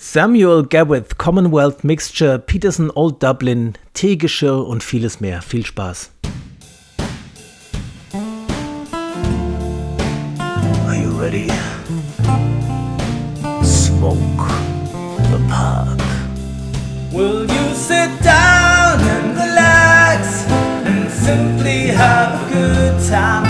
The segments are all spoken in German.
Samuel Gawith, Commonwealth Mixture, Peterson Old Dublin, Teegeschirr und vieles mehr. Viel Spaß. Are you ready? Smoke the pot. Will you sit down and relax and simply have a good time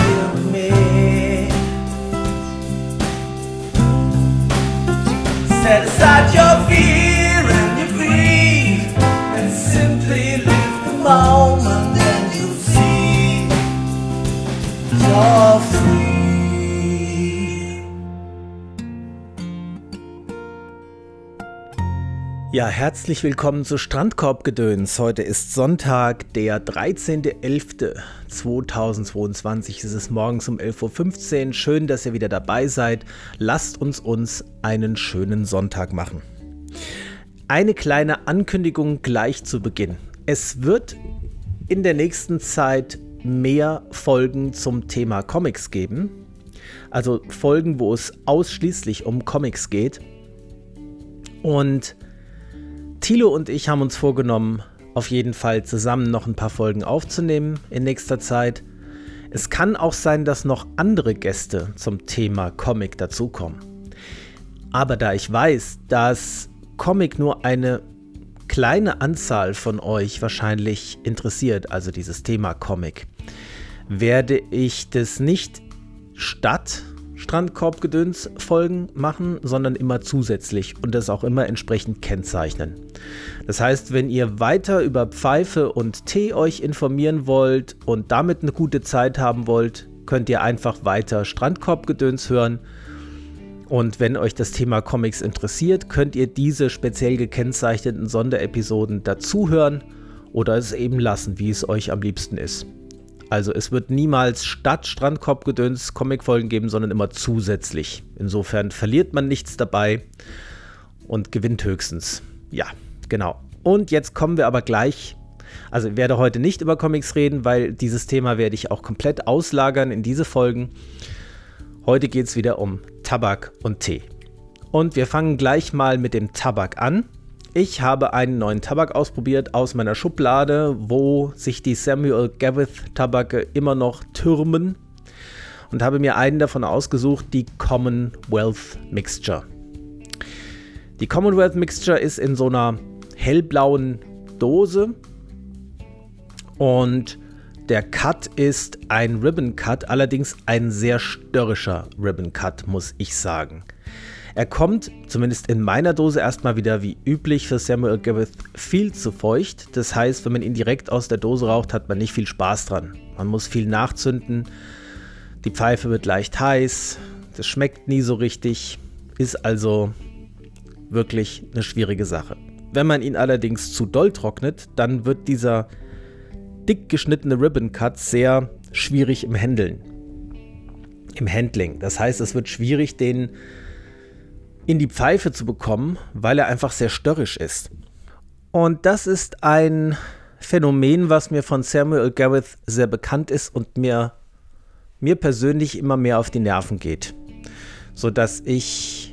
Ja, herzlich willkommen zu Strandkorbgedöns. Heute ist Sonntag, der 13.11.2022. Es ist morgens um 11.15 Uhr. Schön, dass ihr wieder dabei seid. Lasst uns uns einen schönen Sonntag machen. Eine kleine Ankündigung gleich zu Beginn. Es wird in der nächsten Zeit mehr Folgen zum Thema Comics geben. Also Folgen, wo es ausschließlich um Comics geht. Und Thilo und ich haben uns vorgenommen, auf jeden Fall zusammen noch ein paar Folgen aufzunehmen in nächster Zeit. Es kann auch sein, dass noch andere Gäste zum Thema Comic dazukommen. Aber da ich weiß, dass Comic nur eine kleine Anzahl von euch wahrscheinlich interessiert, also dieses Thema Comic, werde ich das nicht statt Strandkorbgedöns Folgen machen, sondern immer zusätzlich und das auch immer entsprechend kennzeichnen. Das heißt, wenn ihr weiter über Pfeife und Tee euch informieren wollt und damit eine gute Zeit haben wollt, könnt ihr einfach weiter Strandkorbgedöns hören. Und wenn euch das Thema Comics interessiert, könnt ihr diese speziell gekennzeichneten Sonderepisoden dazuhören oder es eben lassen, wie es euch am liebsten ist. Also es wird niemals statt Strandkorbgedöns Comicfolgen geben, sondern immer zusätzlich. Insofern verliert man nichts dabei und gewinnt höchstens. Ja, genau. Und jetzt kommen wir aber gleich. Also ich werde heute nicht über Comics reden, weil dieses Thema werde ich auch komplett auslagern in diese Folgen. Heute geht es wieder um Tabak und Tee. Und wir fangen gleich mal mit dem Tabak an. Ich habe einen neuen Tabak ausprobiert aus meiner Schublade, wo sich die Samuel Gavith Tabake immer noch türmen und habe mir einen davon ausgesucht, die Commonwealth Mixture. Die Commonwealth Mixture ist in so einer hellblauen Dose und der Cut ist ein Ribbon Cut, allerdings ein sehr störrischer Ribbon Cut, muss ich sagen. Er kommt, zumindest in meiner Dose, erstmal wieder wie üblich für Samuel Gavith viel zu feucht. Das heißt, wenn man ihn direkt aus der Dose raucht, hat man nicht viel Spaß dran. Man muss viel nachzünden. Die Pfeife wird leicht heiß. Das schmeckt nie so richtig. Ist also wirklich eine schwierige Sache. Wenn man ihn allerdings zu doll trocknet, dann wird dieser dick geschnittene Ribbon Cut sehr schwierig im Händeln. Im Handling. Das heißt, es wird schwierig, den in die Pfeife zu bekommen, weil er einfach sehr störrisch ist. Und das ist ein Phänomen, was mir von Samuel Gareth sehr bekannt ist und mir, mir persönlich immer mehr auf die Nerven geht. Sodass ich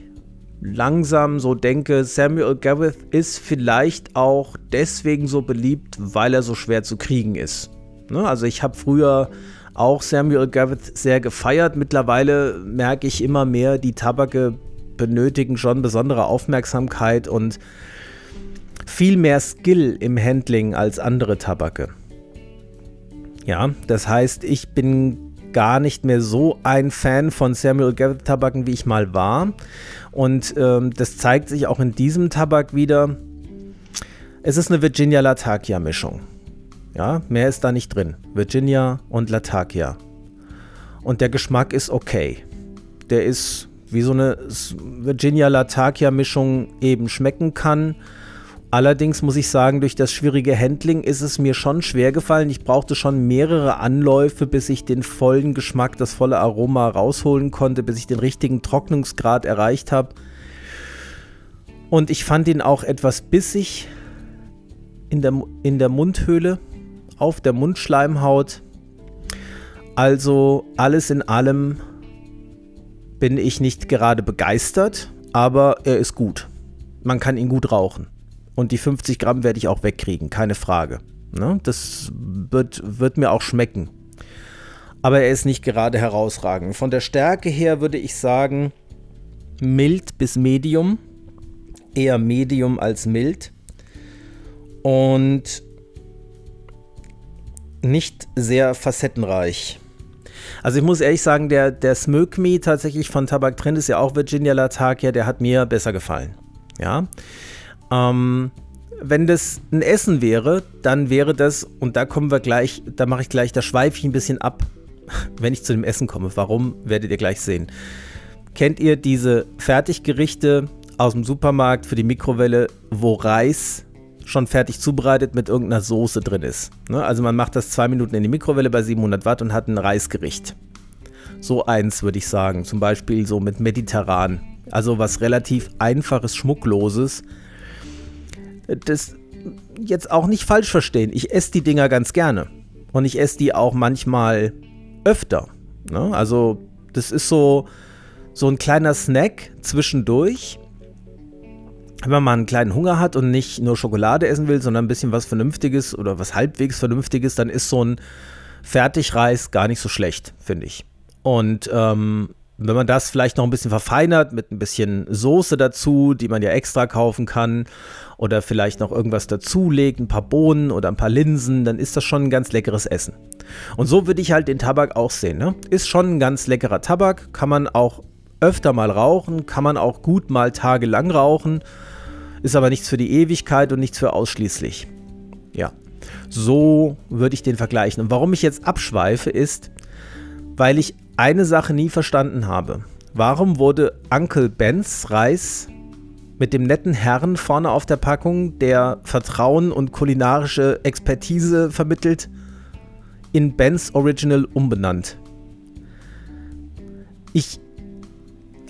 langsam so denke, Samuel Gareth ist vielleicht auch deswegen so beliebt, weil er so schwer zu kriegen ist. Ne? Also ich habe früher auch Samuel Gareth sehr gefeiert. Mittlerweile merke ich immer mehr, die Tabake benötigen schon besondere Aufmerksamkeit und viel mehr Skill im Handling als andere Tabake. Ja, das heißt, ich bin gar nicht mehr so ein Fan von Samuel Garrett Tabaken, wie ich mal war. Und ähm, das zeigt sich auch in diesem Tabak wieder. Es ist eine Virginia Latakia Mischung. Ja, mehr ist da nicht drin. Virginia und Latakia. Und der Geschmack ist okay. Der ist wie so eine Virginia Latakia Mischung eben schmecken kann. Allerdings muss ich sagen, durch das schwierige Handling ist es mir schon schwer gefallen. Ich brauchte schon mehrere Anläufe, bis ich den vollen Geschmack, das volle Aroma rausholen konnte, bis ich den richtigen Trocknungsgrad erreicht habe. Und ich fand ihn auch etwas bissig in der, in der Mundhöhle, auf der Mundschleimhaut. Also alles in allem bin ich nicht gerade begeistert, aber er ist gut. man kann ihn gut rauchen. Und die 50 Gramm werde ich auch wegkriegen, keine Frage. Ne? Das wird, wird mir auch schmecken. Aber er ist nicht gerade herausragend. Von der Stärke her würde ich sagen, mild bis medium. Eher medium als mild. Und nicht sehr facettenreich. Also ich muss ehrlich sagen, der, der Smoke Me tatsächlich von Tabak drin ist ja auch Virginia Latakia, der hat mir besser gefallen. Ja. Ähm, wenn das ein Essen wäre, dann wäre das, und da kommen wir gleich, da mache ich gleich, da schweife ich ein bisschen ab, wenn ich zu dem Essen komme. Warum, werdet ihr gleich sehen. Kennt ihr diese Fertiggerichte aus dem Supermarkt für die Mikrowelle, wo Reis schon fertig zubereitet mit irgendeiner Soße drin ist? Ne? Also man macht das zwei Minuten in die Mikrowelle bei 700 Watt und hat ein Reisgericht. So eins würde ich sagen, zum Beispiel so mit mediterran. Also was relativ einfaches, schmuckloses, das jetzt auch nicht falsch verstehen. Ich esse die Dinger ganz gerne. Und ich esse die auch manchmal öfter. Ne? Also, das ist so, so ein kleiner Snack zwischendurch. Wenn man mal einen kleinen Hunger hat und nicht nur Schokolade essen will, sondern ein bisschen was Vernünftiges oder was halbwegs Vernünftiges, dann ist so ein Fertigreis gar nicht so schlecht, finde ich. Und ähm, wenn man das vielleicht noch ein bisschen verfeinert mit ein bisschen Soße dazu, die man ja extra kaufen kann, oder vielleicht noch irgendwas dazulegt, ein paar Bohnen oder ein paar Linsen, dann ist das schon ein ganz leckeres Essen. Und so würde ich halt den Tabak auch sehen. Ne? Ist schon ein ganz leckerer Tabak, kann man auch öfter mal rauchen, kann man auch gut mal tagelang rauchen, ist aber nichts für die Ewigkeit und nichts für ausschließlich. Ja, so würde ich den vergleichen. Und warum ich jetzt abschweife, ist, weil ich eine Sache nie verstanden habe. Warum wurde Uncle Bens Reis mit dem netten Herrn vorne auf der Packung, der Vertrauen und kulinarische Expertise vermittelt, in Bens Original umbenannt? Ich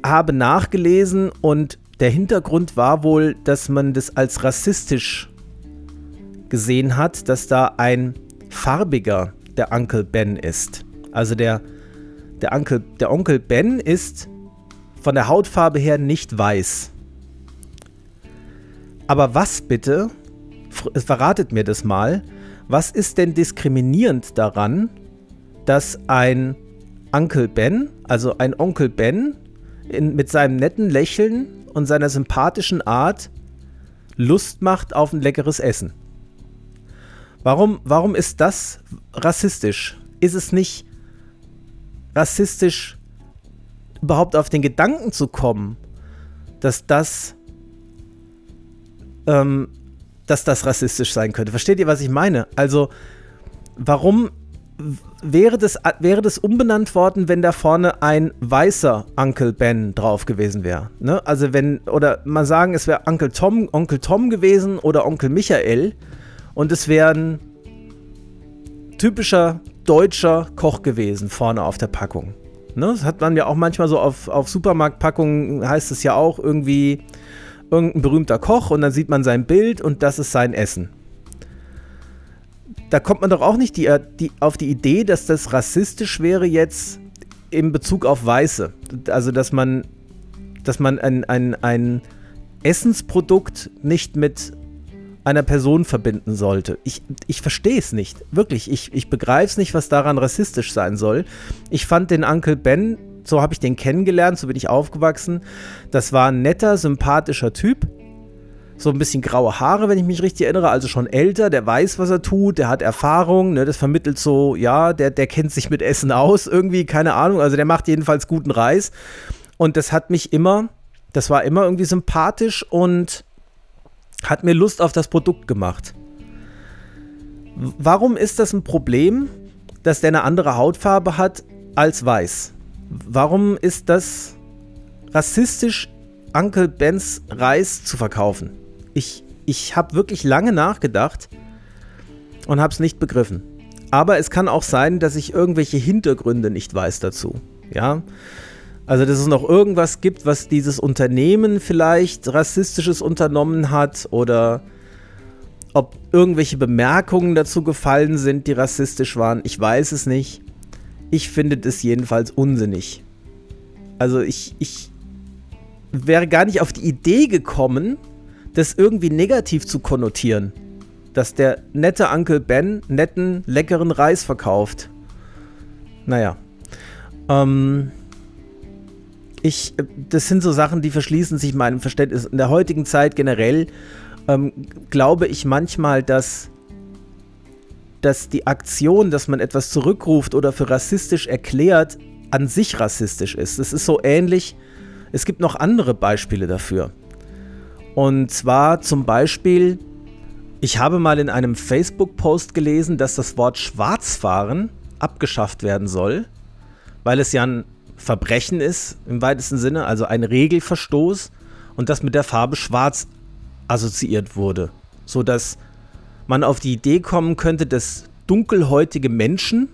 habe nachgelesen und der Hintergrund war wohl, dass man das als rassistisch gesehen hat, dass da ein farbiger der Uncle Ben ist. Also der der, Onkel, der Onkel Ben ist von der Hautfarbe her nicht weiß. Aber was bitte, verratet mir das mal, was ist denn diskriminierend daran, dass ein Onkel Ben, also ein Onkel Ben, in, mit seinem netten Lächeln und seiner sympathischen Art Lust macht auf ein leckeres Essen? Warum, warum ist das rassistisch? Ist es nicht rassistisch überhaupt auf den Gedanken zu kommen, dass das, ähm, dass das rassistisch sein könnte. Versteht ihr, was ich meine? Also, warum wäre das, wäre das umbenannt worden, wenn da vorne ein weißer Uncle Ben drauf gewesen wäre? Ne? Also, wenn, oder mal sagen, es wäre Onkel Tom, Onkel Tom gewesen oder Onkel Michael und es wäre ein typischer deutscher Koch gewesen, vorne auf der Packung. Ne? Das hat man ja auch manchmal so auf, auf Supermarktpackungen, heißt es ja auch irgendwie irgendein berühmter Koch und dann sieht man sein Bild und das ist sein Essen. Da kommt man doch auch nicht die, die, auf die Idee, dass das rassistisch wäre jetzt in Bezug auf Weiße. Also, dass man, dass man ein, ein, ein Essensprodukt nicht mit einer Person verbinden sollte. Ich, ich verstehe es nicht. Wirklich. Ich, ich begreife es nicht, was daran rassistisch sein soll. Ich fand den Uncle Ben, so habe ich den kennengelernt, so bin ich aufgewachsen. Das war ein netter, sympathischer Typ. So ein bisschen graue Haare, wenn ich mich richtig erinnere, also schon älter, der weiß, was er tut, der hat Erfahrung, ne, das vermittelt so, ja, der, der kennt sich mit Essen aus, irgendwie, keine Ahnung, also der macht jedenfalls guten Reis. Und das hat mich immer, das war immer irgendwie sympathisch und hat mir Lust auf das Produkt gemacht. Warum ist das ein Problem, dass der eine andere Hautfarbe hat als weiß? Warum ist das rassistisch, Uncle Bens Reis zu verkaufen? Ich, ich habe wirklich lange nachgedacht und habe es nicht begriffen. Aber es kann auch sein, dass ich irgendwelche Hintergründe nicht weiß dazu. Ja, also, dass es noch irgendwas gibt, was dieses Unternehmen vielleicht rassistisches unternommen hat oder ob irgendwelche Bemerkungen dazu gefallen sind, die rassistisch waren. Ich weiß es nicht. Ich finde das jedenfalls unsinnig. Also ich, ich wäre gar nicht auf die Idee gekommen, das irgendwie negativ zu konnotieren. Dass der nette Onkel Ben netten, leckeren Reis verkauft. Naja. Ähm, ich, das sind so Sachen, die verschließen sich meinem Verständnis. In der heutigen Zeit generell ähm, glaube ich manchmal, dass, dass die Aktion, dass man etwas zurückruft oder für rassistisch erklärt, an sich rassistisch ist. Es ist so ähnlich. Es gibt noch andere Beispiele dafür. Und zwar zum Beispiel, ich habe mal in einem Facebook-Post gelesen, dass das Wort Schwarzfahren abgeschafft werden soll, weil es ja ein Verbrechen ist im weitesten Sinne, also ein Regelverstoß und das mit der Farbe Schwarz assoziiert wurde, sodass man auf die Idee kommen könnte, dass dunkelhäutige Menschen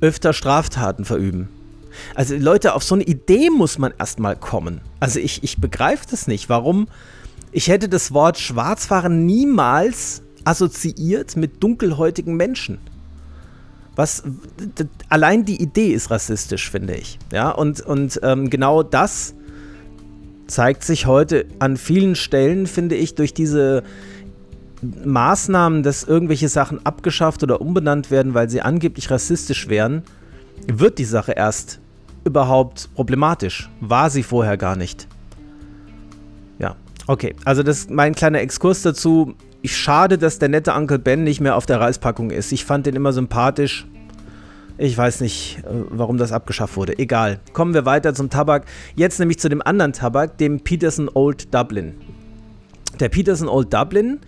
öfter Straftaten verüben. Also Leute, auf so eine Idee muss man erstmal kommen. Also ich, ich begreife das nicht. Warum? Ich hätte das Wort Schwarzfahren niemals assoziiert mit dunkelhäutigen Menschen. Was allein die Idee ist rassistisch, finde ich. Ja, und, und ähm, genau das zeigt sich heute an vielen Stellen, finde ich, durch diese Maßnahmen, dass irgendwelche Sachen abgeschafft oder umbenannt werden, weil sie angeblich rassistisch wären, wird die Sache erst überhaupt problematisch. War sie vorher gar nicht. Ja, okay. Also das ist mein kleiner Exkurs dazu. Ich schade, dass der nette Onkel Ben nicht mehr auf der Reispackung ist. Ich fand den immer sympathisch. Ich weiß nicht, äh, warum das abgeschafft wurde. Egal. Kommen wir weiter zum Tabak. Jetzt nämlich zu dem anderen Tabak, dem Peterson Old Dublin. Der Peterson Old Dublin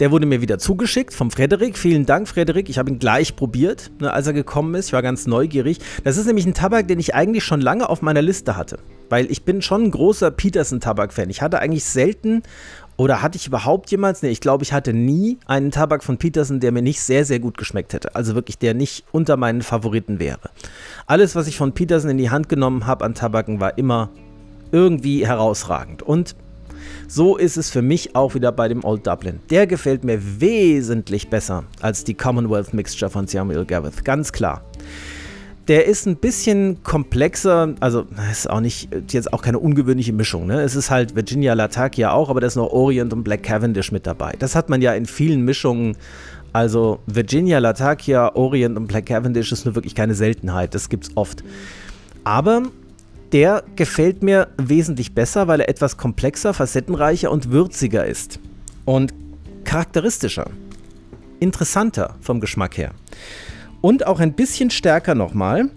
der wurde mir wieder zugeschickt vom Frederik. Vielen Dank, Frederik. Ich habe ihn gleich probiert, ne, als er gekommen ist. Ich war ganz neugierig. Das ist nämlich ein Tabak, den ich eigentlich schon lange auf meiner Liste hatte. Weil ich bin schon ein großer Peterson-Tabak-Fan. Ich hatte eigentlich selten oder hatte ich überhaupt jemals? Ne, ich glaube, ich hatte nie einen Tabak von Peterson, der mir nicht sehr, sehr gut geschmeckt hätte. Also wirklich, der nicht unter meinen Favoriten wäre. Alles, was ich von Peterson in die Hand genommen habe an Tabaken, war immer irgendwie herausragend. Und so ist es für mich auch wieder bei dem Old Dublin. Der gefällt mir wesentlich besser als die Commonwealth Mixture von Samuel Gavith, ganz klar. Der ist ein bisschen komplexer, also ist auch nicht jetzt auch keine ungewöhnliche Mischung. Ne? Es ist halt Virginia Latakia auch, aber da ist noch Orient und Black Cavendish mit dabei. Das hat man ja in vielen Mischungen. Also Virginia Latakia, Orient und Black Cavendish ist nur wirklich keine Seltenheit. Das gibt's oft. Aber der gefällt mir wesentlich besser, weil er etwas komplexer, facettenreicher und würziger ist. Und charakteristischer. Interessanter vom Geschmack her. Und auch ein bisschen stärker nochmal.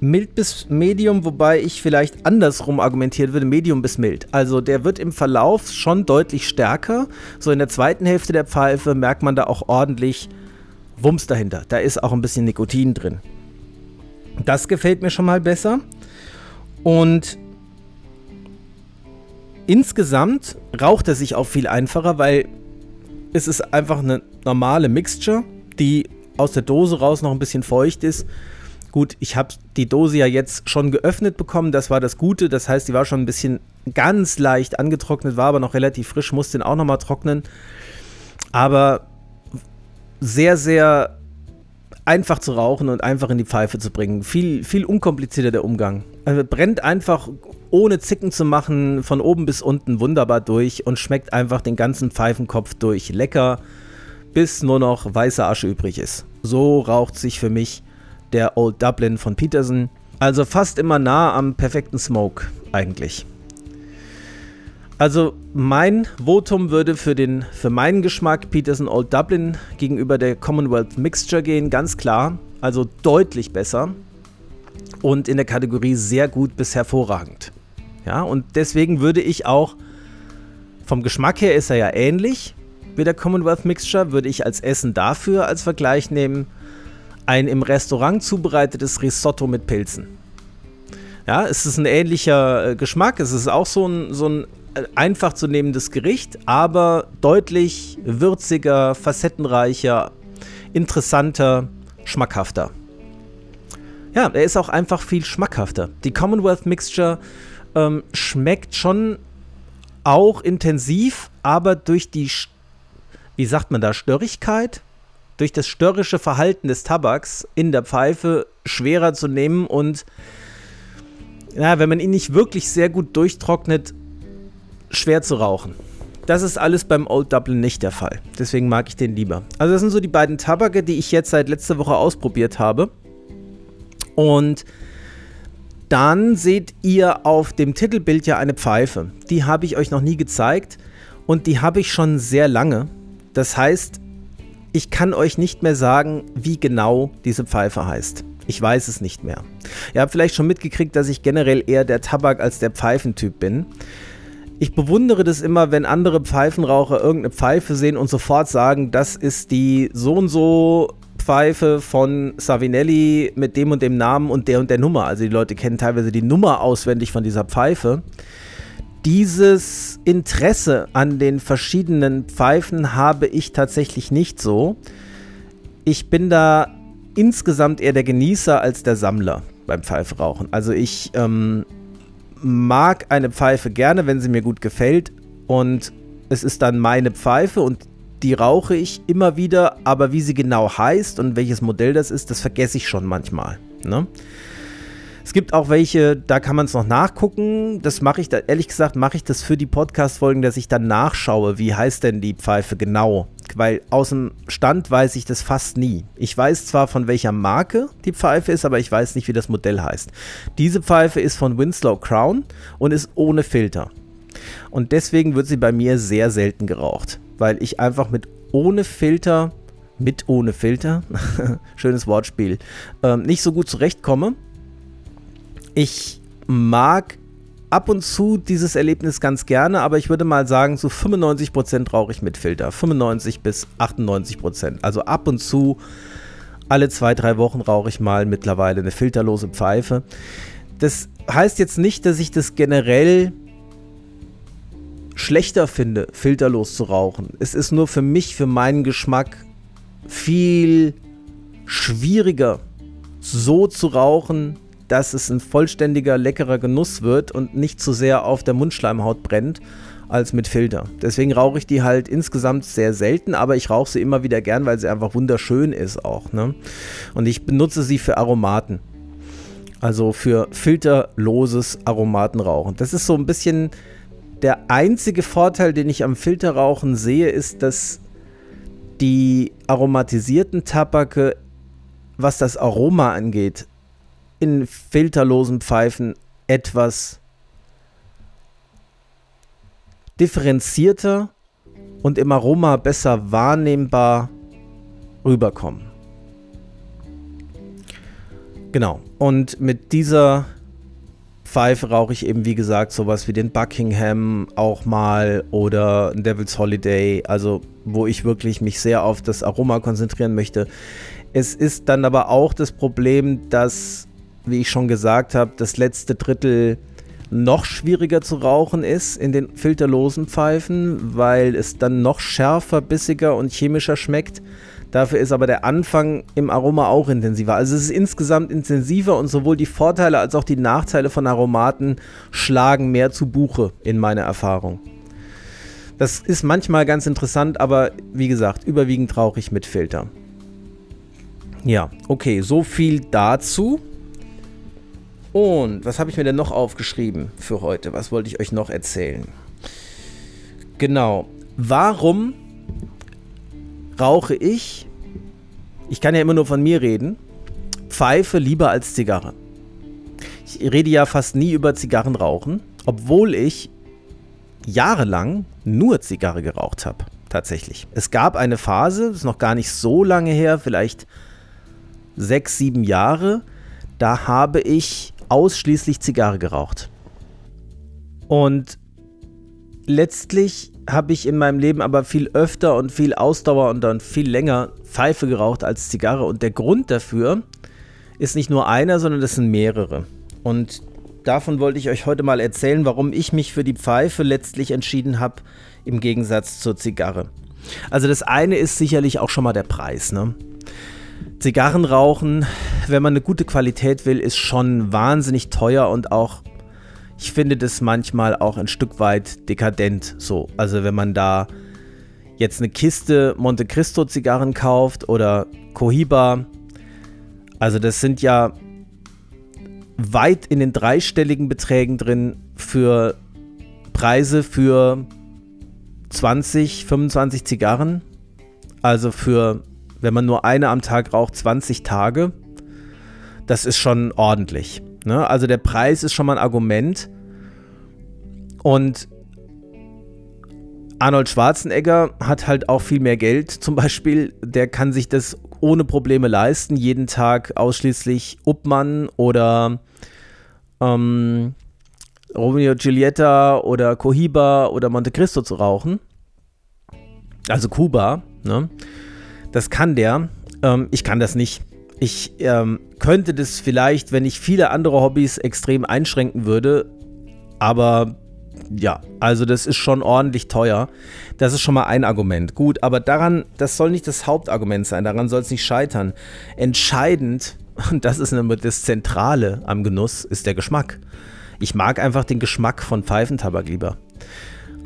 Mild bis Medium, wobei ich vielleicht andersrum argumentiert würde, Medium bis mild. Also der wird im Verlauf schon deutlich stärker. So in der zweiten Hälfte der Pfeife merkt man da auch ordentlich Wumms dahinter. Da ist auch ein bisschen Nikotin drin. Das gefällt mir schon mal besser. Und insgesamt raucht er sich auch viel einfacher, weil es ist einfach eine normale Mixture, die aus der Dose raus noch ein bisschen feucht ist. Gut, ich habe die Dose ja jetzt schon geöffnet bekommen, das war das Gute. Das heißt, die war schon ein bisschen ganz leicht angetrocknet, war aber noch relativ frisch, musste den auch nochmal trocknen. Aber sehr, sehr einfach zu rauchen und einfach in die Pfeife zu bringen. Viel, viel unkomplizierter der Umgang. Also brennt einfach ohne Zicken zu machen, von oben bis unten wunderbar durch und schmeckt einfach den ganzen Pfeifenkopf durch. Lecker, bis nur noch weiße Asche übrig ist. So raucht sich für mich der Old Dublin von Peterson. Also fast immer nah am perfekten Smoke eigentlich. Also mein Votum würde für, den, für meinen Geschmack Peterson Old Dublin gegenüber der Commonwealth Mixture gehen, ganz klar. Also deutlich besser und in der Kategorie sehr gut bis hervorragend. Ja, und deswegen würde ich auch, vom Geschmack her ist er ja ähnlich wie der Commonwealth Mixture, würde ich als Essen dafür als Vergleich nehmen, ein im Restaurant zubereitetes Risotto mit Pilzen. Ja, es ist ein ähnlicher äh, Geschmack, es ist auch so ein, so ein einfach zu nehmendes Gericht, aber deutlich würziger, facettenreicher, interessanter, schmackhafter. Ja, er ist auch einfach viel schmackhafter. Die Commonwealth Mixture ähm, schmeckt schon auch intensiv, aber durch die, wie sagt man da, Störrigkeit, durch das störrische Verhalten des Tabaks in der Pfeife schwerer zu nehmen und ja, wenn man ihn nicht wirklich sehr gut durchtrocknet, schwer zu rauchen. Das ist alles beim Old Dublin nicht der Fall. Deswegen mag ich den lieber. Also das sind so die beiden Tabake, die ich jetzt seit letzter Woche ausprobiert habe. Und dann seht ihr auf dem Titelbild ja eine Pfeife. Die habe ich euch noch nie gezeigt und die habe ich schon sehr lange. Das heißt, ich kann euch nicht mehr sagen, wie genau diese Pfeife heißt. Ich weiß es nicht mehr. Ihr habt vielleicht schon mitgekriegt, dass ich generell eher der Tabak als der Pfeifentyp bin. Ich bewundere das immer, wenn andere Pfeifenraucher irgendeine Pfeife sehen und sofort sagen, das ist die so und so Pfeife von Savinelli mit dem und dem Namen und der und der Nummer. Also die Leute kennen teilweise die Nummer auswendig von dieser Pfeife. Dieses Interesse an den verschiedenen Pfeifen habe ich tatsächlich nicht so. Ich bin da insgesamt eher der Genießer als der Sammler beim Pfeifrauchen. Also ich ähm, mag eine Pfeife gerne, wenn sie mir gut gefällt und es ist dann meine Pfeife und die rauche ich immer wieder, aber wie sie genau heißt und welches Modell das ist, das vergesse ich schon manchmal. Ne? Es gibt auch welche, da kann man es noch nachgucken. Das mache ich, da, ehrlich gesagt, mache ich das für die Podcast-Folgen, dass ich dann nachschaue, wie heißt denn die Pfeife genau. Weil aus dem Stand weiß ich das fast nie. Ich weiß zwar von welcher Marke die Pfeife ist, aber ich weiß nicht, wie das Modell heißt. Diese Pfeife ist von Winslow Crown und ist ohne Filter. Und deswegen wird sie bei mir sehr selten geraucht, weil ich einfach mit ohne Filter, mit ohne Filter, schönes Wortspiel, ähm, nicht so gut zurechtkomme ich mag ab und zu dieses Erlebnis ganz gerne, aber ich würde mal sagen, so 95% rauche ich mit Filter. 95 bis 98%. Also ab und zu, alle zwei, drei Wochen rauche ich mal mittlerweile eine filterlose Pfeife. Das heißt jetzt nicht, dass ich das generell schlechter finde, filterlos zu rauchen. Es ist nur für mich, für meinen Geschmack viel schwieriger, so zu rauchen, dass es ein vollständiger, leckerer Genuss wird und nicht zu sehr auf der Mundschleimhaut brennt als mit Filter. Deswegen rauche ich die halt insgesamt sehr selten, aber ich rauche sie immer wieder gern, weil sie einfach wunderschön ist auch. Ne? Und ich benutze sie für Aromaten. Also für filterloses Aromatenrauchen. Das ist so ein bisschen der einzige Vorteil, den ich am Filterrauchen sehe, ist, dass die aromatisierten Tabake, was das Aroma angeht, in filterlosen Pfeifen etwas differenzierter und im Aroma besser wahrnehmbar rüberkommen. Genau. Und mit dieser Pfeife rauche ich eben, wie gesagt, sowas wie den Buckingham auch mal oder Devil's Holiday, also wo ich wirklich mich sehr auf das Aroma konzentrieren möchte. Es ist dann aber auch das Problem, dass wie ich schon gesagt habe, das letzte Drittel noch schwieriger zu rauchen ist in den filterlosen Pfeifen, weil es dann noch schärfer, bissiger und chemischer schmeckt. Dafür ist aber der Anfang im Aroma auch intensiver. Also es ist insgesamt intensiver und sowohl die Vorteile als auch die Nachteile von Aromaten schlagen mehr zu Buche in meiner Erfahrung. Das ist manchmal ganz interessant, aber wie gesagt, überwiegend rauche ich mit Filter. Ja, okay, so viel dazu. Und was habe ich mir denn noch aufgeschrieben für heute? Was wollte ich euch noch erzählen? Genau. Warum rauche ich, ich kann ja immer nur von mir reden, Pfeife lieber als Zigarre? Ich rede ja fast nie über Zigarrenrauchen, obwohl ich jahrelang nur Zigarre geraucht habe. Tatsächlich. Es gab eine Phase, das ist noch gar nicht so lange her, vielleicht sechs, sieben Jahre, da habe ich ausschließlich Zigarre geraucht. Und letztlich habe ich in meinem Leben aber viel öfter und viel Ausdauer und dann viel länger Pfeife geraucht als Zigarre. Und der Grund dafür ist nicht nur einer, sondern das sind mehrere. Und davon wollte ich euch heute mal erzählen, warum ich mich für die Pfeife letztlich entschieden habe, im Gegensatz zur Zigarre. Also das eine ist sicherlich auch schon mal der Preis. Ne? Zigarren rauchen, wenn man eine gute Qualität will, ist schon wahnsinnig teuer und auch, ich finde das manchmal auch ein Stück weit dekadent so. Also wenn man da jetzt eine Kiste Monte Cristo Zigarren kauft oder Cohiba, also das sind ja weit in den dreistelligen Beträgen drin für Preise für 20, 25 Zigarren. Also für, wenn man nur eine am Tag raucht, 20 Tage. Das ist schon ordentlich. Ne? Also der Preis ist schon mal ein Argument. Und Arnold Schwarzenegger hat halt auch viel mehr Geld zum Beispiel. Der kann sich das ohne Probleme leisten, jeden Tag ausschließlich Uppmann oder ähm, Romeo Giulietta oder Cohiba oder Monte Cristo zu rauchen. Also Kuba, ne? Das kann der. Ähm, ich kann das nicht. Ich ähm, könnte das vielleicht, wenn ich viele andere Hobbys extrem einschränken würde, aber ja, also das ist schon ordentlich teuer. Das ist schon mal ein Argument. Gut, aber daran, das soll nicht das Hauptargument sein, daran soll es nicht scheitern. Entscheidend, und das ist das Zentrale am Genuss, ist der Geschmack. Ich mag einfach den Geschmack von Pfeifentabak lieber.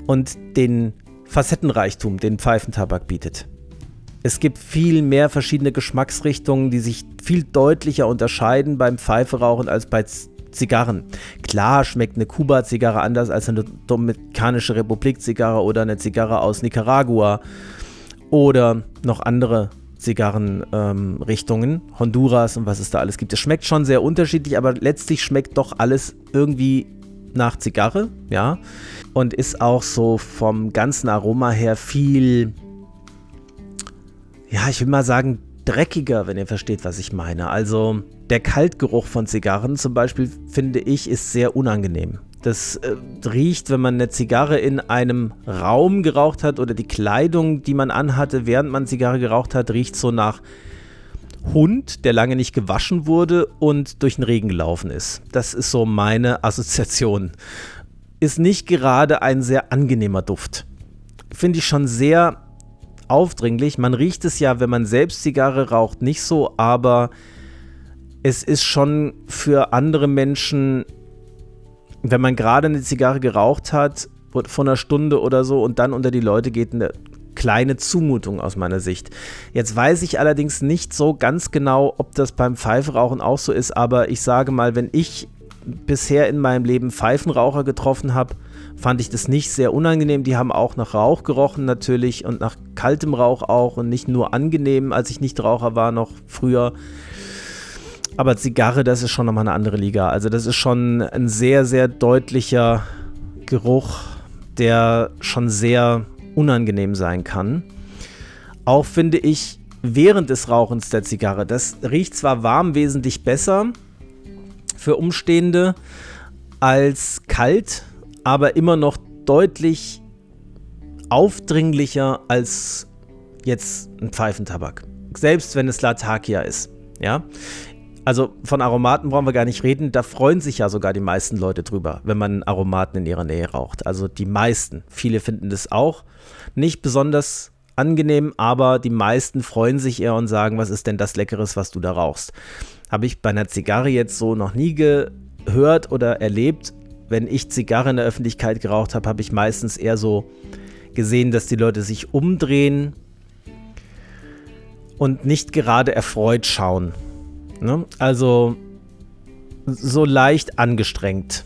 Und den Facettenreichtum, den Pfeifentabak bietet. Es gibt viel mehr verschiedene Geschmacksrichtungen, die sich viel deutlicher unterscheiden beim Pfeiferauchen als bei Zigarren. Klar schmeckt eine Kuba-Zigarre anders als eine Dominikanische Republik-Zigarre oder eine Zigarre aus Nicaragua oder noch andere Zigarrenrichtungen, ähm, Honduras und was es da alles gibt. Es schmeckt schon sehr unterschiedlich, aber letztlich schmeckt doch alles irgendwie nach Zigarre, ja. Und ist auch so vom ganzen Aroma her viel, ja, ich will mal sagen, dreckiger, wenn ihr versteht, was ich meine. Also der Kaltgeruch von Zigarren zum Beispiel, finde ich, ist sehr unangenehm. Das äh, riecht, wenn man eine Zigarre in einem Raum geraucht hat oder die Kleidung, die man anhatte, während man Zigarre geraucht hat, riecht so nach Hund, der lange nicht gewaschen wurde und durch den Regen gelaufen ist. Das ist so meine Assoziation. Ist nicht gerade ein sehr angenehmer Duft. Finde ich schon sehr aufdringlich. Man riecht es ja, wenn man selbst Zigarre raucht, nicht so, aber es ist schon für andere Menschen, wenn man gerade eine Zigarre geraucht hat, von einer Stunde oder so und dann unter die Leute geht, eine kleine Zumutung aus meiner Sicht. Jetzt weiß ich allerdings nicht so ganz genau, ob das beim Pfeifrauchen auch so ist, aber ich sage mal, wenn ich bisher in meinem Leben Pfeifenraucher getroffen habe, fand ich das nicht sehr unangenehm. Die haben auch nach Rauch gerochen natürlich und nach kaltem Rauch auch und nicht nur angenehm, als ich nicht Raucher war, noch früher. Aber Zigarre, das ist schon nochmal eine andere Liga. Also das ist schon ein sehr, sehr deutlicher Geruch, der schon sehr unangenehm sein kann. Auch finde ich während des Rauchens der Zigarre, das riecht zwar warm wesentlich besser für Umstehende als kalt, aber immer noch deutlich aufdringlicher als jetzt ein Pfeifentabak. Selbst wenn es Latakia ist. Ja. Also von Aromaten brauchen wir gar nicht reden. Da freuen sich ja sogar die meisten Leute drüber, wenn man Aromaten in ihrer Nähe raucht. Also die meisten. Viele finden das auch nicht besonders angenehm, aber die meisten freuen sich eher und sagen, was ist denn das Leckeres, was du da rauchst. Habe ich bei einer Zigarre jetzt so noch nie gehört oder erlebt, wenn ich Zigarre in der Öffentlichkeit geraucht habe, habe ich meistens eher so gesehen, dass die Leute sich umdrehen und nicht gerade erfreut schauen. Ne? Also so leicht angestrengt.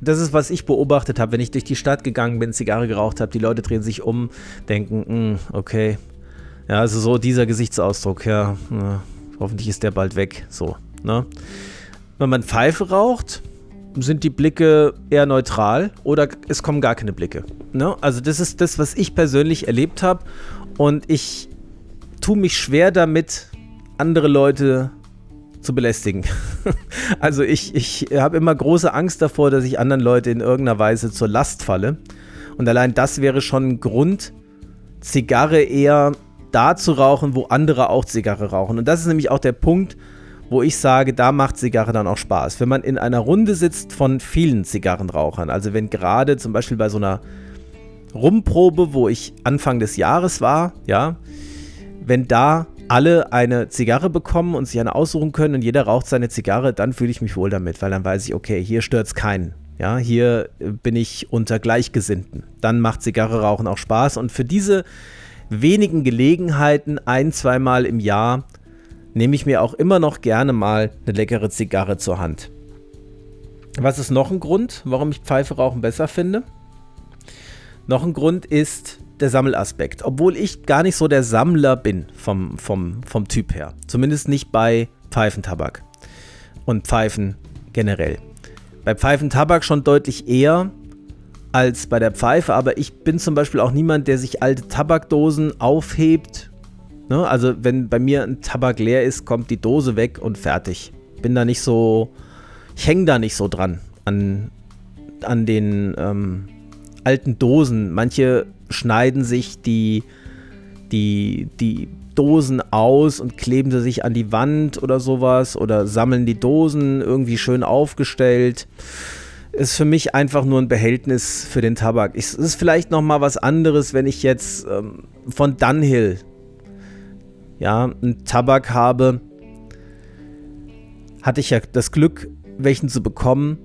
Das ist, was ich beobachtet habe, wenn ich durch die Stadt gegangen bin, Zigarre geraucht habe. Die Leute drehen sich um, denken, hm, okay. Ja, also so dieser Gesichtsausdruck, ja, na, hoffentlich ist der bald weg. So, ne? Wenn man Pfeife raucht, sind die Blicke eher neutral oder es kommen gar keine Blicke. Ne? Also das ist das, was ich persönlich erlebt habe und ich tue mich schwer damit, andere Leute zu belästigen. also ich, ich habe immer große Angst davor, dass ich anderen Leute in irgendeiner Weise zur Last falle. Und allein das wäre schon ein Grund, Zigarre eher da zu rauchen, wo andere auch Zigarre rauchen. Und das ist nämlich auch der Punkt, wo ich sage, da macht Zigarre dann auch Spaß. Wenn man in einer Runde sitzt von vielen Zigarrenrauchern, also wenn gerade zum Beispiel bei so einer Rumprobe, wo ich Anfang des Jahres war, ja, wenn da alle eine Zigarre bekommen und sich eine aussuchen können und jeder raucht seine Zigarre, dann fühle ich mich wohl damit, weil dann weiß ich, okay, hier stört es keinen. Ja, hier bin ich unter Gleichgesinnten. Dann macht Zigarre rauchen auch Spaß und für diese wenigen Gelegenheiten ein, zweimal im Jahr nehme ich mir auch immer noch gerne mal eine leckere Zigarre zur Hand. Was ist noch ein Grund, warum ich Pfeife rauchen besser finde? Noch ein Grund ist der Sammelaspekt. Obwohl ich gar nicht so der Sammler bin vom, vom, vom Typ her. Zumindest nicht bei Pfeifentabak und Pfeifen generell. Bei Pfeifentabak schon deutlich eher als bei der Pfeife, aber ich bin zum Beispiel auch niemand, der sich alte Tabakdosen aufhebt. Ne? Also wenn bei mir ein Tabak leer ist, kommt die Dose weg und fertig. Bin da nicht so, ich hänge da nicht so dran an, an den ähm, alten Dosen. Manche schneiden sich die, die, die Dosen aus und kleben sie sich an die Wand oder sowas oder sammeln die Dosen irgendwie schön aufgestellt. Ist für mich einfach nur ein Behältnis für den Tabak. Es ist vielleicht noch mal was anderes, wenn ich jetzt ähm, von Dunhill ja, einen Tabak habe. Hatte ich ja das Glück, welchen zu bekommen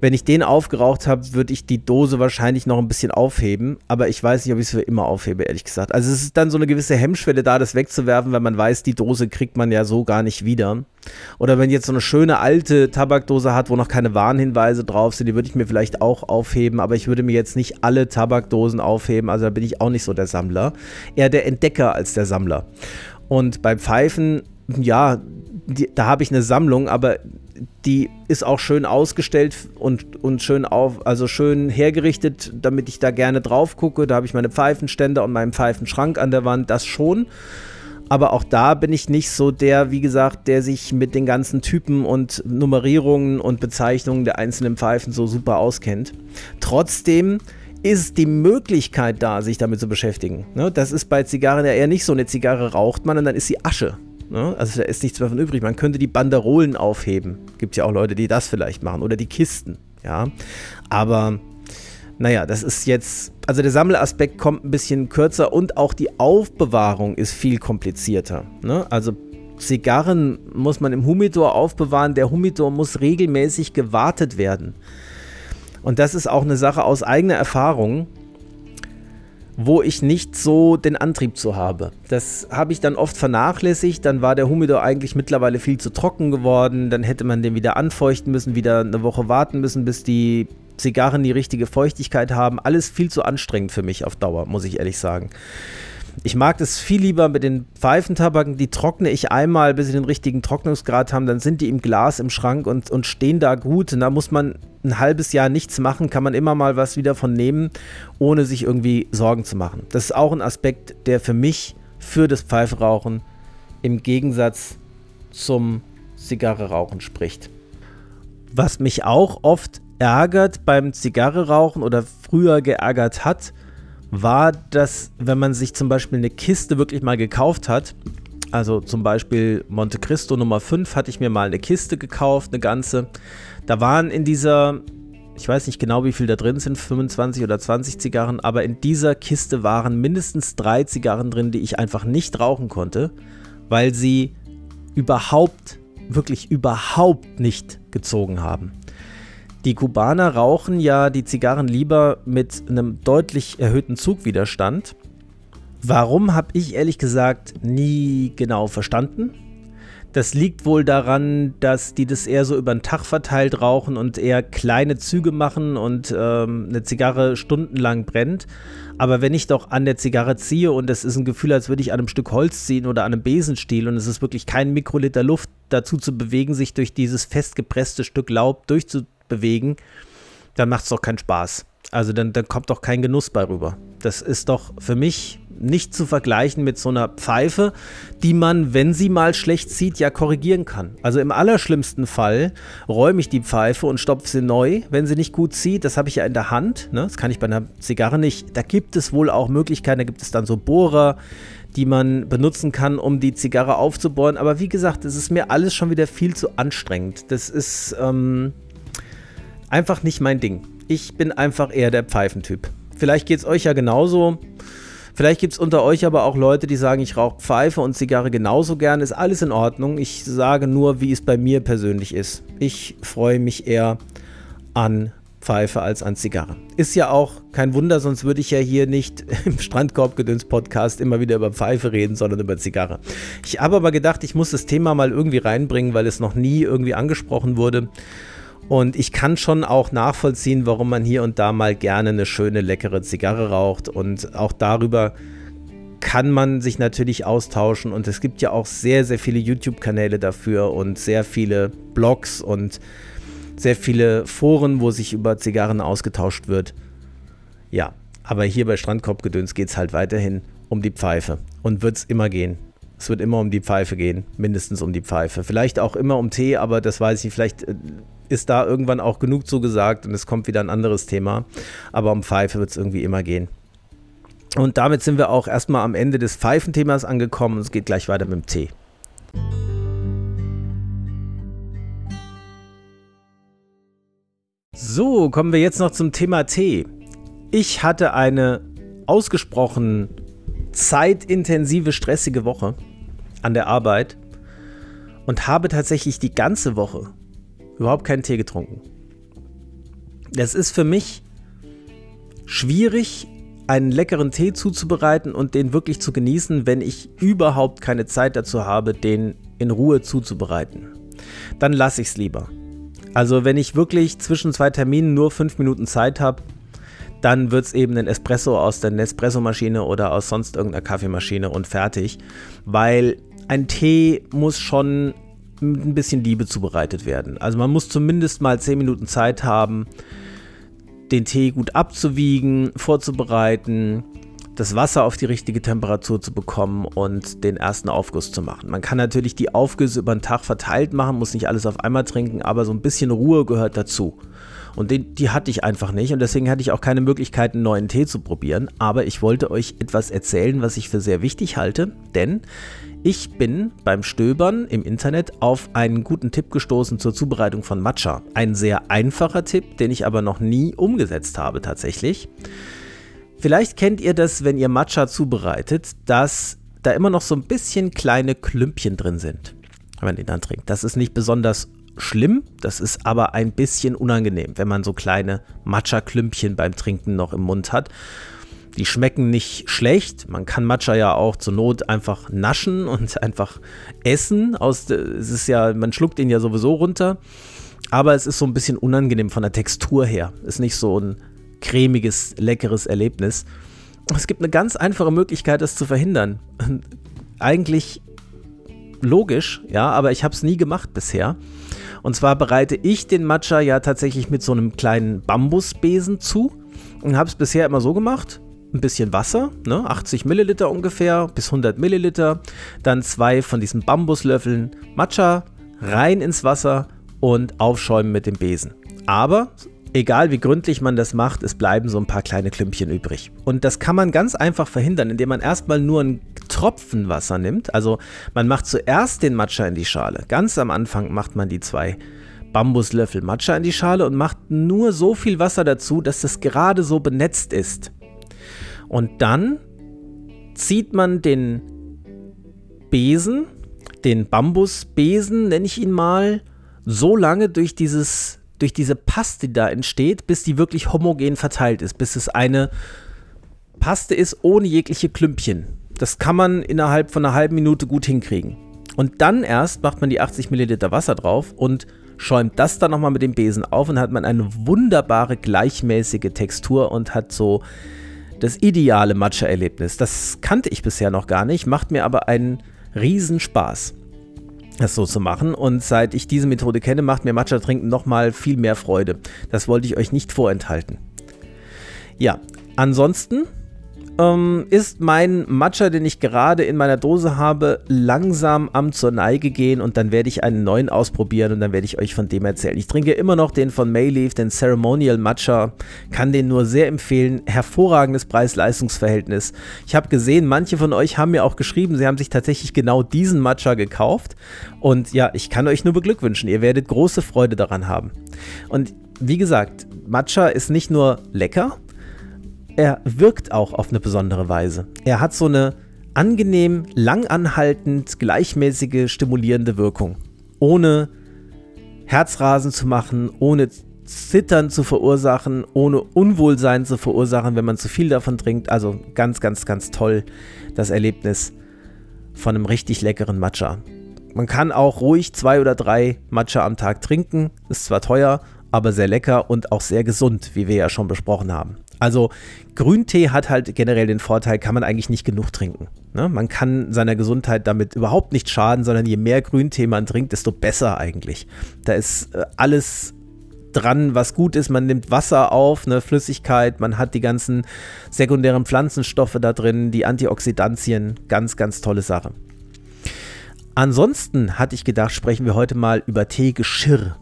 wenn ich den aufgeraucht habe, würde ich die Dose wahrscheinlich noch ein bisschen aufheben. Aber ich weiß nicht, ob ich es für immer aufhebe, ehrlich gesagt. Also es ist dann so eine gewisse Hemmschwelle da, das wegzuwerfen, weil man weiß, die Dose kriegt man ja so gar nicht wieder. Oder wenn jetzt so eine schöne alte Tabakdose hat, wo noch keine Warnhinweise drauf sind, die würde ich mir vielleicht auch aufheben. Aber ich würde mir jetzt nicht alle Tabakdosen aufheben. Also da bin ich auch nicht so der Sammler. Eher der Entdecker als der Sammler. Und bei Pfeifen, ja, die, da habe ich eine Sammlung, aber die ist auch schön ausgestellt und, und schön auf, also schön hergerichtet, damit ich da gerne drauf gucke. Da habe ich meine Pfeifenständer und meinen Pfeifenschrank an der Wand, das schon. Aber auch da bin ich nicht so der, wie gesagt, der sich mit den ganzen Typen und Nummerierungen und Bezeichnungen der einzelnen Pfeifen so super auskennt. Trotzdem ist die Möglichkeit da, sich damit zu beschäftigen. Ne? Das ist bei Zigarren ja eher nicht so. Eine Zigarre raucht man und dann ist sie Asche. Ne? Also da ist nichts mehr von übrig. Man könnte die Banderolen aufheben. Gibt ja auch Leute, die das vielleicht machen. Oder die Kisten. Ja. Aber naja, das ist jetzt, also der Sammelaspekt kommt ein bisschen kürzer und auch die Aufbewahrung ist viel komplizierter. Ne? Also Zigarren muss man im Humidor aufbewahren. Der Humidor muss regelmäßig gewartet werden. Und das ist auch eine Sache aus eigener Erfahrung wo ich nicht so den Antrieb zu habe. Das habe ich dann oft vernachlässigt. Dann war der Humidor eigentlich mittlerweile viel zu trocken geworden. Dann hätte man den wieder anfeuchten müssen, wieder eine Woche warten müssen, bis die Zigarren die richtige Feuchtigkeit haben. Alles viel zu anstrengend für mich auf Dauer, muss ich ehrlich sagen. Ich mag das viel lieber mit den Pfeifentabaken. Die trockne ich einmal, bis sie den richtigen Trocknungsgrad haben. Dann sind die im Glas im Schrank und, und stehen da gut. Und da muss man ein halbes Jahr nichts machen, kann man immer mal was wieder von nehmen, ohne sich irgendwie Sorgen zu machen. Das ist auch ein Aspekt, der für mich für das Pfeifrauchen im Gegensatz zum Zigarre-Rauchen spricht. Was mich auch oft ärgert beim Zigarre-Rauchen oder früher geärgert hat, war, dass wenn man sich zum Beispiel eine Kiste wirklich mal gekauft hat, also zum Beispiel Monte Cristo Nummer 5 hatte ich mir mal eine Kiste gekauft, eine ganze. Da waren in dieser, ich weiß nicht genau, wie viel da drin sind, 25 oder 20 Zigarren, aber in dieser Kiste waren mindestens drei Zigarren drin, die ich einfach nicht rauchen konnte, weil sie überhaupt, wirklich überhaupt nicht gezogen haben. Die Kubaner rauchen ja die Zigarren lieber mit einem deutlich erhöhten Zugwiderstand. Warum habe ich ehrlich gesagt nie genau verstanden? Das liegt wohl daran, dass die das eher so über den Tag verteilt rauchen und eher kleine Züge machen und ähm, eine Zigarre stundenlang brennt. Aber wenn ich doch an der Zigarre ziehe und es ist ein Gefühl, als würde ich an einem Stück Holz ziehen oder an einem Besenstiel und es ist wirklich kein Mikroliter Luft dazu zu bewegen, sich durch dieses festgepresste Stück Laub durchzubewegen, dann macht es doch keinen Spaß. Also dann, dann kommt doch kein Genuss bei rüber. Das ist doch für mich nicht zu vergleichen mit so einer Pfeife, die man, wenn sie mal schlecht zieht, ja korrigieren kann. Also im allerschlimmsten Fall räume ich die Pfeife und stopfe sie neu, wenn sie nicht gut zieht. Das habe ich ja in der Hand. Ne? Das kann ich bei einer Zigarre nicht. Da gibt es wohl auch Möglichkeiten. Da gibt es dann so Bohrer, die man benutzen kann, um die Zigarre aufzubohren. Aber wie gesagt, das ist mir alles schon wieder viel zu anstrengend. Das ist ähm, einfach nicht mein Ding. Ich bin einfach eher der Pfeifentyp. Vielleicht geht es euch ja genauso. Vielleicht gibt es unter euch aber auch Leute, die sagen, ich rauche Pfeife und Zigarre genauso gern. Ist alles in Ordnung. Ich sage nur, wie es bei mir persönlich ist. Ich freue mich eher an Pfeife als an Zigarre. Ist ja auch kein Wunder, sonst würde ich ja hier nicht im Strandkorbgedöns-Podcast immer wieder über Pfeife reden, sondern über Zigarre. Ich habe aber gedacht, ich muss das Thema mal irgendwie reinbringen, weil es noch nie irgendwie angesprochen wurde. Und ich kann schon auch nachvollziehen, warum man hier und da mal gerne eine schöne, leckere Zigarre raucht. Und auch darüber kann man sich natürlich austauschen. Und es gibt ja auch sehr, sehr viele YouTube-Kanäle dafür und sehr viele Blogs und sehr viele Foren, wo sich über Zigarren ausgetauscht wird. Ja, aber hier bei Strandkorbgedöns geht es halt weiterhin um die Pfeife. Und wird es immer gehen. Es wird immer um die Pfeife gehen, mindestens um die Pfeife. Vielleicht auch immer um Tee, aber das weiß ich. Vielleicht äh, ist da irgendwann auch genug zugesagt und es kommt wieder ein anderes Thema. Aber um Pfeife wird es irgendwie immer gehen. Und damit sind wir auch erstmal am Ende des Pfeifenthemas angekommen. Es geht gleich weiter mit dem Tee. So, kommen wir jetzt noch zum Thema Tee. Ich hatte eine ausgesprochen zeitintensive, stressige Woche an der Arbeit und habe tatsächlich die ganze Woche überhaupt keinen Tee getrunken. Es ist für mich schwierig, einen leckeren Tee zuzubereiten und den wirklich zu genießen, wenn ich überhaupt keine Zeit dazu habe, den in Ruhe zuzubereiten. Dann lasse ich es lieber. Also wenn ich wirklich zwischen zwei Terminen nur fünf Minuten Zeit habe, dann wird es eben ein Espresso aus der Nespresso-Maschine oder aus sonst irgendeiner Kaffeemaschine und fertig. Weil ein Tee muss schon ein bisschen Liebe zubereitet werden. Also man muss zumindest mal 10 Minuten Zeit haben, den Tee gut abzuwiegen, vorzubereiten, das Wasser auf die richtige Temperatur zu bekommen und den ersten Aufguss zu machen. Man kann natürlich die Aufgüsse über den Tag verteilt machen, muss nicht alles auf einmal trinken, aber so ein bisschen Ruhe gehört dazu. Und die, die hatte ich einfach nicht und deswegen hatte ich auch keine Möglichkeit, einen neuen Tee zu probieren. Aber ich wollte euch etwas erzählen, was ich für sehr wichtig halte, denn ich bin beim Stöbern im Internet auf einen guten Tipp gestoßen zur Zubereitung von Matcha. Ein sehr einfacher Tipp, den ich aber noch nie umgesetzt habe tatsächlich. Vielleicht kennt ihr das, wenn ihr Matcha zubereitet, dass da immer noch so ein bisschen kleine Klümpchen drin sind, wenn man den dann trinkt. Das ist nicht besonders schlimm, das ist aber ein bisschen unangenehm, wenn man so kleine Matcha-Klümpchen beim Trinken noch im Mund hat. Die schmecken nicht schlecht. Man kann Matcha ja auch zur Not einfach naschen und einfach essen. Aus, es ist ja, man schluckt ihn ja sowieso runter. Aber es ist so ein bisschen unangenehm von der Textur her. Ist nicht so ein cremiges, leckeres Erlebnis. Es gibt eine ganz einfache Möglichkeit, das zu verhindern. Eigentlich logisch, ja, aber ich habe es nie gemacht bisher. Und zwar bereite ich den Matcha ja tatsächlich mit so einem kleinen Bambusbesen zu und habe es bisher immer so gemacht. Ein bisschen Wasser, ne, 80 Milliliter ungefähr bis 100 Milliliter. Dann zwei von diesen Bambuslöffeln Matcha rein ins Wasser und aufschäumen mit dem Besen. Aber egal wie gründlich man das macht, es bleiben so ein paar kleine Klümpchen übrig. Und das kann man ganz einfach verhindern, indem man erstmal nur einen Tropfen Wasser nimmt. Also man macht zuerst den Matcha in die Schale. Ganz am Anfang macht man die zwei Bambuslöffel Matcha in die Schale und macht nur so viel Wasser dazu, dass das gerade so benetzt ist. Und dann zieht man den Besen, den Bambusbesen nenne ich ihn mal, so lange durch dieses durch diese Paste, die da entsteht, bis die wirklich homogen verteilt ist, bis es eine Paste ist ohne jegliche Klümpchen. Das kann man innerhalb von einer halben Minute gut hinkriegen. Und dann erst macht man die 80 Milliliter Wasser drauf und schäumt das dann nochmal mit dem Besen auf und hat man eine wunderbare gleichmäßige Textur und hat so das ideale Matcha-Erlebnis. Das kannte ich bisher noch gar nicht, macht mir aber einen Riesenspaß das so zu machen. Und seit ich diese Methode kenne, macht mir Matcha trinken nochmal viel mehr Freude. Das wollte ich euch nicht vorenthalten. Ja, ansonsten ähm, ist mein Matcha, den ich gerade in meiner Dose habe, langsam am zur Neige gehen und dann werde ich einen neuen ausprobieren und dann werde ich euch von dem erzählen. Ich trinke immer noch den von Mayleaf, den Ceremonial Matcha, kann den nur sehr empfehlen. Hervorragendes Preis-Leistungs-Verhältnis. Ich habe gesehen, manche von euch haben mir auch geschrieben, sie haben sich tatsächlich genau diesen Matcha gekauft und ja, ich kann euch nur beglückwünschen. Ihr werdet große Freude daran haben. Und wie gesagt, Matcha ist nicht nur lecker, er wirkt auch auf eine besondere Weise. Er hat so eine angenehm, langanhaltend, gleichmäßige, stimulierende Wirkung. Ohne Herzrasen zu machen, ohne Zittern zu verursachen, ohne Unwohlsein zu verursachen, wenn man zu viel davon trinkt. Also ganz, ganz, ganz toll das Erlebnis von einem richtig leckeren Matcha. Man kann auch ruhig zwei oder drei Matcha am Tag trinken. Ist zwar teuer, aber sehr lecker und auch sehr gesund, wie wir ja schon besprochen haben. Also Grüntee hat halt generell den Vorteil, kann man eigentlich nicht genug trinken. Ne? Man kann seiner Gesundheit damit überhaupt nicht schaden, sondern je mehr Grüntee man trinkt, desto besser eigentlich. Da ist äh, alles dran, was gut ist. Man nimmt Wasser auf, eine Flüssigkeit, man hat die ganzen sekundären Pflanzenstoffe da drin, die Antioxidantien, ganz, ganz tolle Sache. Ansonsten hatte ich gedacht, sprechen wir heute mal über Teegeschirr.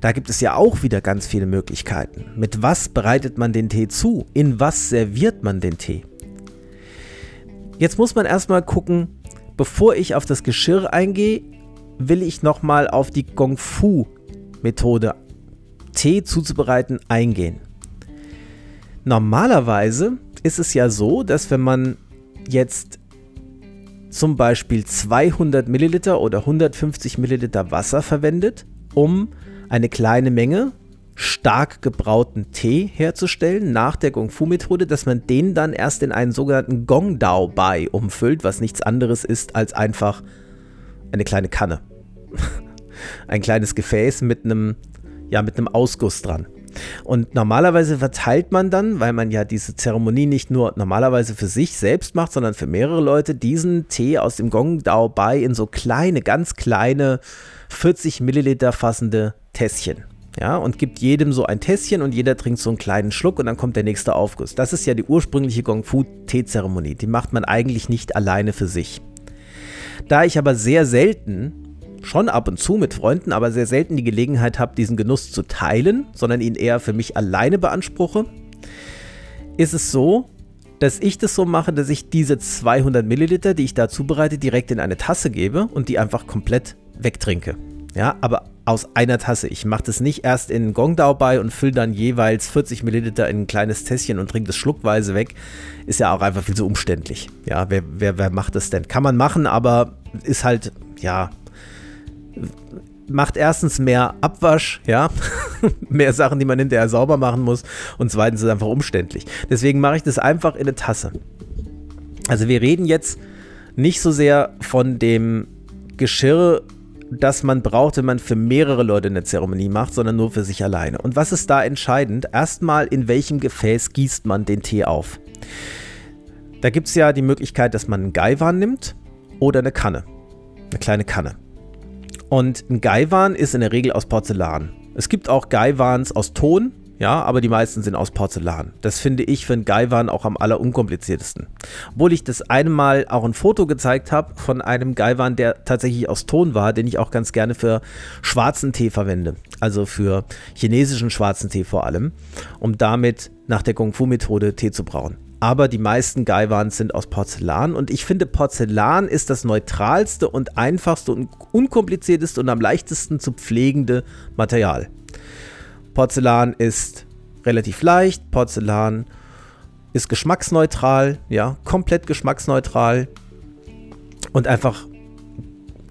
Da gibt es ja auch wieder ganz viele Möglichkeiten. Mit was bereitet man den Tee zu? In was serviert man den Tee? Jetzt muss man erstmal gucken, bevor ich auf das Geschirr eingehe, will ich nochmal auf die Gong Fu Methode Tee zuzubereiten eingehen. Normalerweise ist es ja so, dass wenn man jetzt zum Beispiel 200 Milliliter oder 150 Milliliter Wasser verwendet, um eine kleine Menge stark gebrauten Tee herzustellen nach der Gong Fu Methode, dass man den dann erst in einen sogenannten Gong Dao Bai umfüllt, was nichts anderes ist als einfach eine kleine Kanne. Ein kleines Gefäß mit einem ja mit einem Ausguss dran. Und normalerweise verteilt man dann, weil man ja diese Zeremonie nicht nur normalerweise für sich selbst macht, sondern für mehrere Leute, diesen Tee aus dem Gong Dao Bai in so kleine, ganz kleine, 40 Milliliter fassende Tässchen. Ja, und gibt jedem so ein Tässchen und jeder trinkt so einen kleinen Schluck und dann kommt der nächste Aufguss. Das ist ja die ursprüngliche Gong Fu Teezeremonie. Die macht man eigentlich nicht alleine für sich. Da ich aber sehr selten schon ab und zu mit Freunden, aber sehr selten die Gelegenheit habe, diesen Genuss zu teilen, sondern ihn eher für mich alleine beanspruche, ist es so, dass ich das so mache, dass ich diese 200 Milliliter, die ich da zubereite, direkt in eine Tasse gebe und die einfach komplett wegtrinke. Ja, aber aus einer Tasse. Ich mache das nicht erst in Gongdao bei und fülle dann jeweils 40 Milliliter in ein kleines Tässchen und trinke das schluckweise weg. Ist ja auch einfach viel zu umständlich. Ja, wer, wer, wer macht das denn? Kann man machen, aber ist halt, ja, macht erstens mehr Abwasch, ja, mehr Sachen, die man hinterher sauber machen muss und zweitens ist es einfach umständlich. Deswegen mache ich das einfach in eine Tasse. Also wir reden jetzt nicht so sehr von dem Geschirr, das man braucht, wenn man für mehrere Leute eine Zeremonie macht, sondern nur für sich alleine. Und was ist da entscheidend? Erstmal, in welchem Gefäß gießt man den Tee auf? Da gibt es ja die Möglichkeit, dass man einen Gaiwan nimmt oder eine Kanne. Eine kleine Kanne. Und ein Gaiwan ist in der Regel aus Porzellan. Es gibt auch Gaiwans aus Ton, ja, aber die meisten sind aus Porzellan. Das finde ich für einen Gaiwan auch am allerunkompliziertesten. Obwohl ich das eine Mal auch ein Foto gezeigt habe von einem Gaiwan, der tatsächlich aus Ton war, den ich auch ganz gerne für schwarzen Tee verwende. Also für chinesischen schwarzen Tee vor allem, um damit nach der Kung Fu Methode Tee zu brauen aber die meisten Gaiwans sind aus Porzellan und ich finde Porzellan ist das neutralste und einfachste und unkomplizierteste und am leichtesten zu pflegende Material. Porzellan ist relativ leicht, Porzellan ist geschmacksneutral, ja, komplett geschmacksneutral und einfach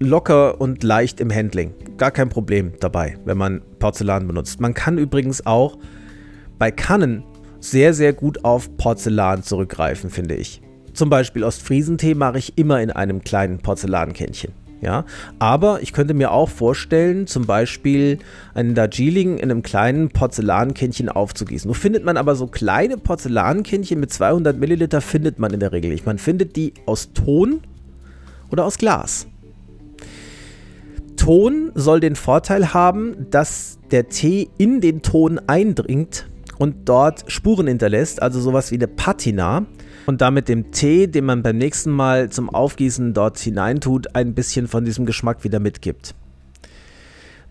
locker und leicht im Handling. Gar kein Problem dabei, wenn man Porzellan benutzt. Man kann übrigens auch bei Kannen sehr, sehr gut auf Porzellan zurückgreifen, finde ich. Zum Beispiel Ostfriesentee mache ich immer in einem kleinen Porzellankännchen. Ja, aber ich könnte mir auch vorstellen, zum Beispiel einen Darjeeling in einem kleinen Porzellankännchen aufzugießen. Nur findet man aber so kleine Porzellankännchen mit 200 Milliliter, findet man in der Regel nicht. Man findet die aus Ton oder aus Glas. Ton soll den Vorteil haben, dass der Tee in den Ton eindringt und dort Spuren hinterlässt, also sowas wie eine Patina und damit dem Tee, den man beim nächsten Mal zum Aufgießen dort hineintut, ein bisschen von diesem Geschmack wieder mitgibt.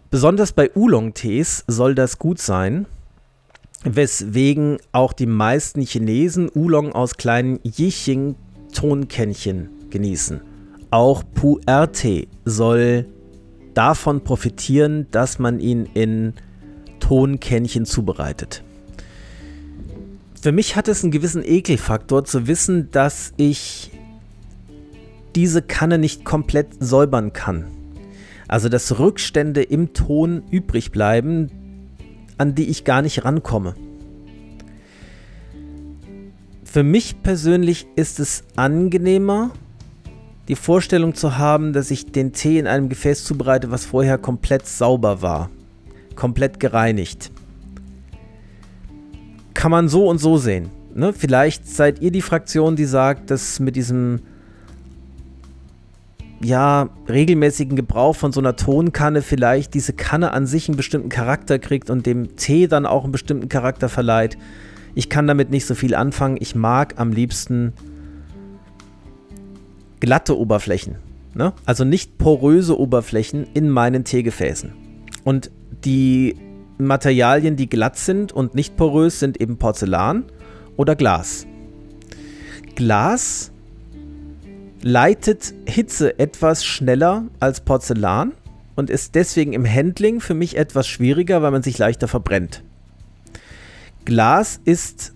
Besonders bei Oolong-Tees soll das gut sein, weswegen auch die meisten Chinesen Oolong aus kleinen Yiching-Tonkännchen genießen. Auch Pu'er-Tee soll davon profitieren, dass man ihn in Tonkännchen zubereitet. Für mich hat es einen gewissen Ekelfaktor zu wissen, dass ich diese Kanne nicht komplett säubern kann. Also dass Rückstände im Ton übrig bleiben, an die ich gar nicht rankomme. Für mich persönlich ist es angenehmer, die Vorstellung zu haben, dass ich den Tee in einem Gefäß zubereite, was vorher komplett sauber war. komplett gereinigt. Kann man so und so sehen. Ne? Vielleicht seid ihr die Fraktion, die sagt, dass mit diesem ja, regelmäßigen Gebrauch von so einer Tonkanne vielleicht diese Kanne an sich einen bestimmten Charakter kriegt und dem Tee dann auch einen bestimmten Charakter verleiht. Ich kann damit nicht so viel anfangen. Ich mag am liebsten glatte Oberflächen. Ne? Also nicht poröse Oberflächen in meinen Teegefäßen. Und die Materialien, die glatt sind und nicht porös, sind eben Porzellan oder Glas. Glas leitet Hitze etwas schneller als Porzellan und ist deswegen im Handling für mich etwas schwieriger, weil man sich leichter verbrennt. Glas ist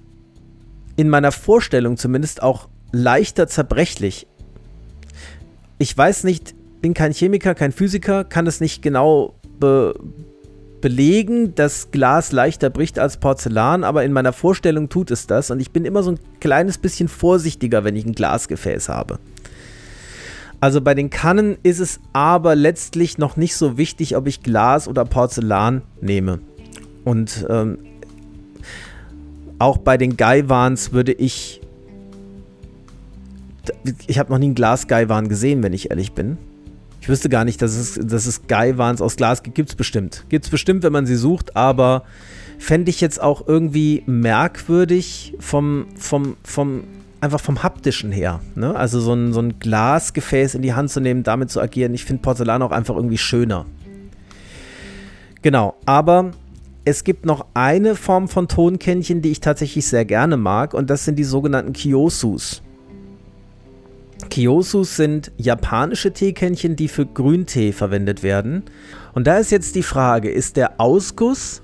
in meiner Vorstellung zumindest auch leichter zerbrechlich. Ich weiß nicht, bin kein Chemiker, kein Physiker, kann es nicht genau be belegen, dass Glas leichter bricht als Porzellan, aber in meiner Vorstellung tut es das und ich bin immer so ein kleines bisschen vorsichtiger, wenn ich ein Glasgefäß habe. Also bei den Kannen ist es aber letztlich noch nicht so wichtig, ob ich Glas oder Porzellan nehme. Und ähm, auch bei den Gaiwans würde ich. Ich habe noch nie einen Glas-Gaiwan gesehen, wenn ich ehrlich bin. Ich wüsste gar nicht, dass es, dass es Gaiwans aus Glas gibt. Gibt es bestimmt. Gibt es bestimmt, wenn man sie sucht, aber fände ich jetzt auch irgendwie merkwürdig vom, vom, vom, einfach vom haptischen her. Ne? Also so ein, so ein Glasgefäß in die Hand zu nehmen, damit zu agieren. Ich finde Porzellan auch einfach irgendwie schöner. Genau, aber es gibt noch eine Form von Tonkännchen, die ich tatsächlich sehr gerne mag, und das sind die sogenannten Kyosus. Kyosus sind japanische Teekännchen, die für Grüntee verwendet werden. Und da ist jetzt die Frage, ist der Ausguss,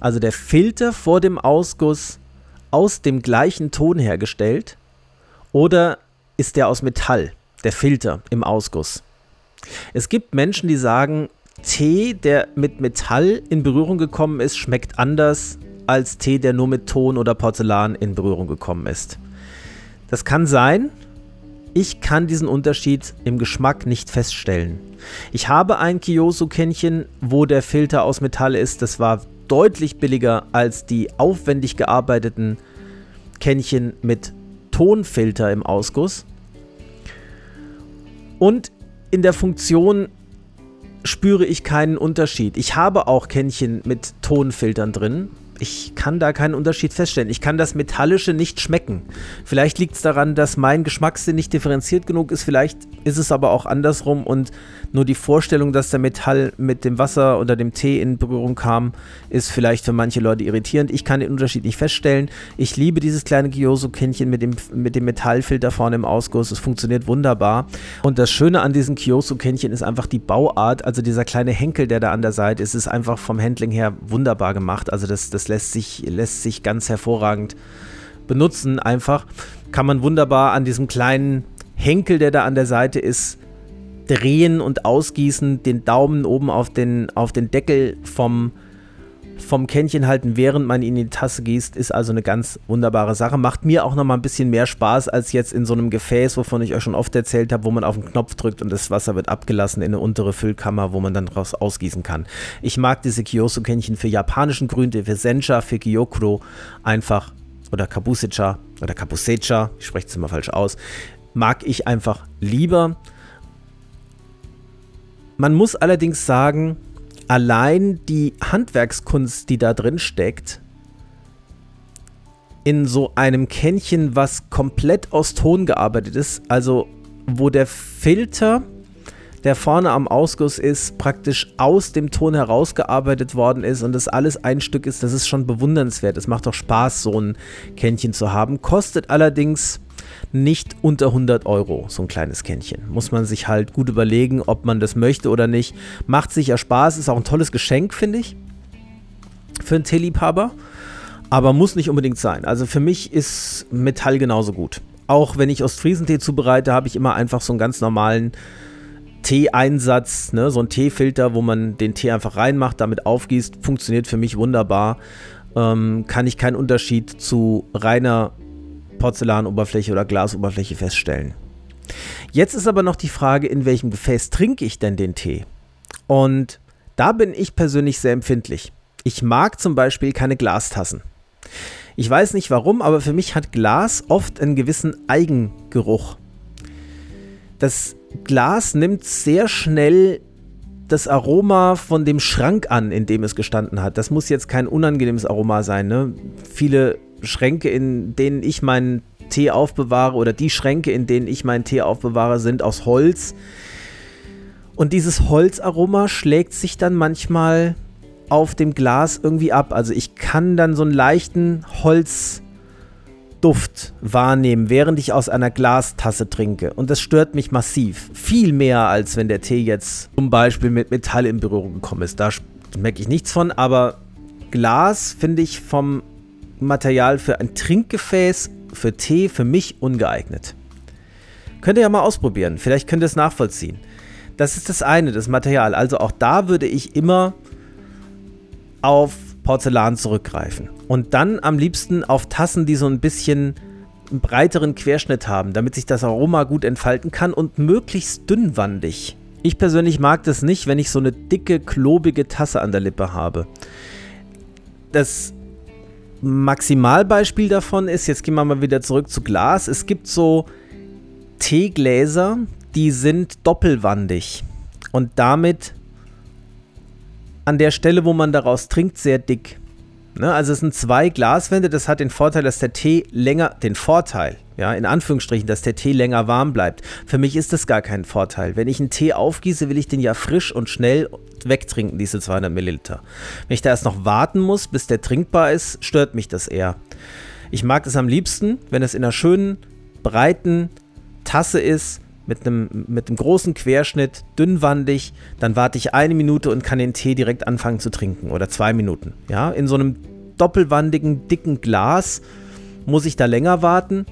also der Filter vor dem Ausguss, aus dem gleichen Ton hergestellt oder ist der aus Metall, der Filter im Ausguss? Es gibt Menschen, die sagen, Tee, der mit Metall in Berührung gekommen ist, schmeckt anders als Tee, der nur mit Ton oder Porzellan in Berührung gekommen ist. Das kann sein. Ich kann diesen Unterschied im Geschmack nicht feststellen. Ich habe ein Kyoso-Kännchen, wo der Filter aus Metall ist. Das war deutlich billiger als die aufwendig gearbeiteten Kännchen mit Tonfilter im Ausguss. Und in der Funktion spüre ich keinen Unterschied. Ich habe auch Kännchen mit Tonfiltern drin. Ich kann da keinen Unterschied feststellen. Ich kann das Metallische nicht schmecken. Vielleicht liegt es daran, dass mein Geschmackssinn nicht differenziert genug ist. Vielleicht ist es aber auch andersrum und nur die Vorstellung, dass der Metall mit dem Wasser oder dem Tee in Berührung kam, ist vielleicht für manche Leute irritierend. Ich kann den Unterschied nicht feststellen. Ich liebe dieses kleine Kyoso-Kännchen mit dem, mit dem Metallfilter vorne im Ausguss. Es funktioniert wunderbar. Und das Schöne an diesem Kyoso-Kännchen ist einfach die Bauart. Also dieser kleine Henkel, der da an der Seite ist, ist einfach vom Handling her wunderbar gemacht. Also das, das lässt, sich, lässt sich ganz hervorragend benutzen. Einfach kann man wunderbar an diesem kleinen Henkel, der da an der Seite ist, drehen und ausgießen, den Daumen oben auf den, auf den Deckel vom, vom Kännchen halten, während man ihn in die Tasse gießt, ist also eine ganz wunderbare Sache. Macht mir auch nochmal ein bisschen mehr Spaß als jetzt in so einem Gefäß, wovon ich euch schon oft erzählt habe, wo man auf den Knopf drückt und das Wasser wird abgelassen in eine untere Füllkammer, wo man dann draus ausgießen kann. Ich mag diese Kyoso-Kännchen für japanischen Grüntee, für Sencha, für Gyokuro einfach oder Kabusecha oder Kabusecha, ich spreche es immer falsch aus, mag ich einfach lieber. Man muss allerdings sagen, allein die Handwerkskunst, die da drin steckt, in so einem Kännchen, was komplett aus Ton gearbeitet ist, also wo der Filter, der vorne am Ausguss ist, praktisch aus dem Ton herausgearbeitet worden ist und das alles ein Stück ist, das ist schon bewundernswert. Es macht doch Spaß, so ein Kännchen zu haben. Kostet allerdings nicht unter 100 Euro, so ein kleines Kännchen. Muss man sich halt gut überlegen, ob man das möchte oder nicht. Macht sicher Spaß, ist auch ein tolles Geschenk, finde ich, für einen Teeliebhaber. Aber muss nicht unbedingt sein. Also für mich ist Metall genauso gut. Auch wenn ich Ostfriesentee zubereite, habe ich immer einfach so einen ganz normalen Teeeinsatz, ne? so ein Teefilter, wo man den Tee einfach reinmacht, damit aufgießt. Funktioniert für mich wunderbar. Ähm, kann ich keinen Unterschied zu reiner Porzellanoberfläche oder Glasoberfläche feststellen. Jetzt ist aber noch die Frage, in welchem Gefäß trinke ich denn den Tee? Und Da bin ich persönlich sehr empfindlich. Ich mag zum Beispiel keine Glastassen. Ich weiß nicht warum, aber für mich hat Glas oft einen gewissen Eigengeruch. Das Glas nimmt sehr schnell das Aroma von dem Schrank an, in dem es gestanden hat. Das muss jetzt kein unangenehmes Aroma sein. Ne? Viele Schränke, in denen ich meinen Tee aufbewahre oder die Schränke, in denen ich meinen Tee aufbewahre, sind aus Holz. Und dieses Holzaroma schlägt sich dann manchmal auf dem Glas irgendwie ab. Also ich kann dann so einen leichten Holzduft wahrnehmen, während ich aus einer Glastasse trinke. Und das stört mich massiv. Viel mehr, als wenn der Tee jetzt zum Beispiel mit Metall in Berührung gekommen ist. Da merke ich nichts von, aber Glas finde ich vom Material für ein Trinkgefäß, für Tee, für mich ungeeignet. Könnt ihr ja mal ausprobieren. Vielleicht könnt ihr es nachvollziehen. Das ist das eine, das Material. Also auch da würde ich immer auf Porzellan zurückgreifen. Und dann am liebsten auf Tassen, die so ein bisschen einen breiteren Querschnitt haben, damit sich das Aroma gut entfalten kann und möglichst dünnwandig. Ich persönlich mag das nicht, wenn ich so eine dicke, klobige Tasse an der Lippe habe. Das Maximalbeispiel davon ist, jetzt gehen wir mal wieder zurück zu Glas. Es gibt so Teegläser, die sind doppelwandig und damit an der Stelle, wo man daraus trinkt, sehr dick. Ne? Also es sind zwei Glaswände, das hat den Vorteil, dass der Tee länger, den Vorteil, ja, in Anführungsstrichen, dass der Tee länger warm bleibt. Für mich ist das gar kein Vorteil. Wenn ich einen Tee aufgieße, will ich den ja frisch und schnell wegtrinken, diese 200 Milliliter. Wenn ich da erst noch warten muss, bis der trinkbar ist, stört mich das eher. Ich mag es am liebsten, wenn es in einer schönen, breiten Tasse ist, mit einem, mit einem großen Querschnitt, dünnwandig, dann warte ich eine Minute und kann den Tee direkt anfangen zu trinken oder zwei Minuten. Ja, in so einem doppelwandigen, dicken Glas muss ich da länger warten.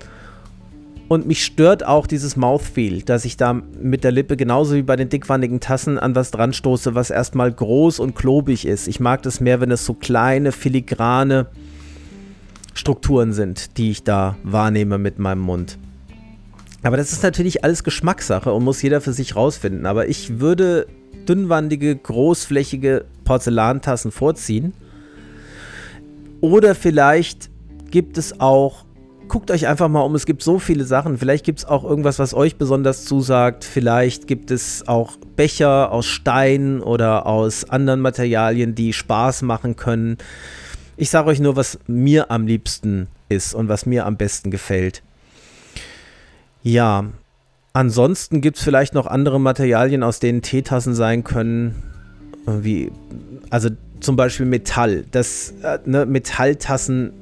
Und mich stört auch dieses Mouthfeel, dass ich da mit der Lippe genauso wie bei den dickwandigen Tassen an was dran stoße, was erstmal groß und klobig ist. Ich mag das mehr, wenn es so kleine, filigrane Strukturen sind, die ich da wahrnehme mit meinem Mund. Aber das ist natürlich alles Geschmackssache und muss jeder für sich rausfinden. Aber ich würde dünnwandige, großflächige Porzellantassen vorziehen. Oder vielleicht gibt es auch, guckt euch einfach mal um, es gibt so viele Sachen. Vielleicht gibt es auch irgendwas, was euch besonders zusagt. Vielleicht gibt es auch Becher aus Stein oder aus anderen Materialien, die Spaß machen können. Ich sage euch nur, was mir am liebsten ist und was mir am besten gefällt. Ja, ansonsten gibt es vielleicht noch andere Materialien, aus denen Teetassen sein können. Wie, also zum Beispiel Metall. Das, äh, ne, Metalltassen,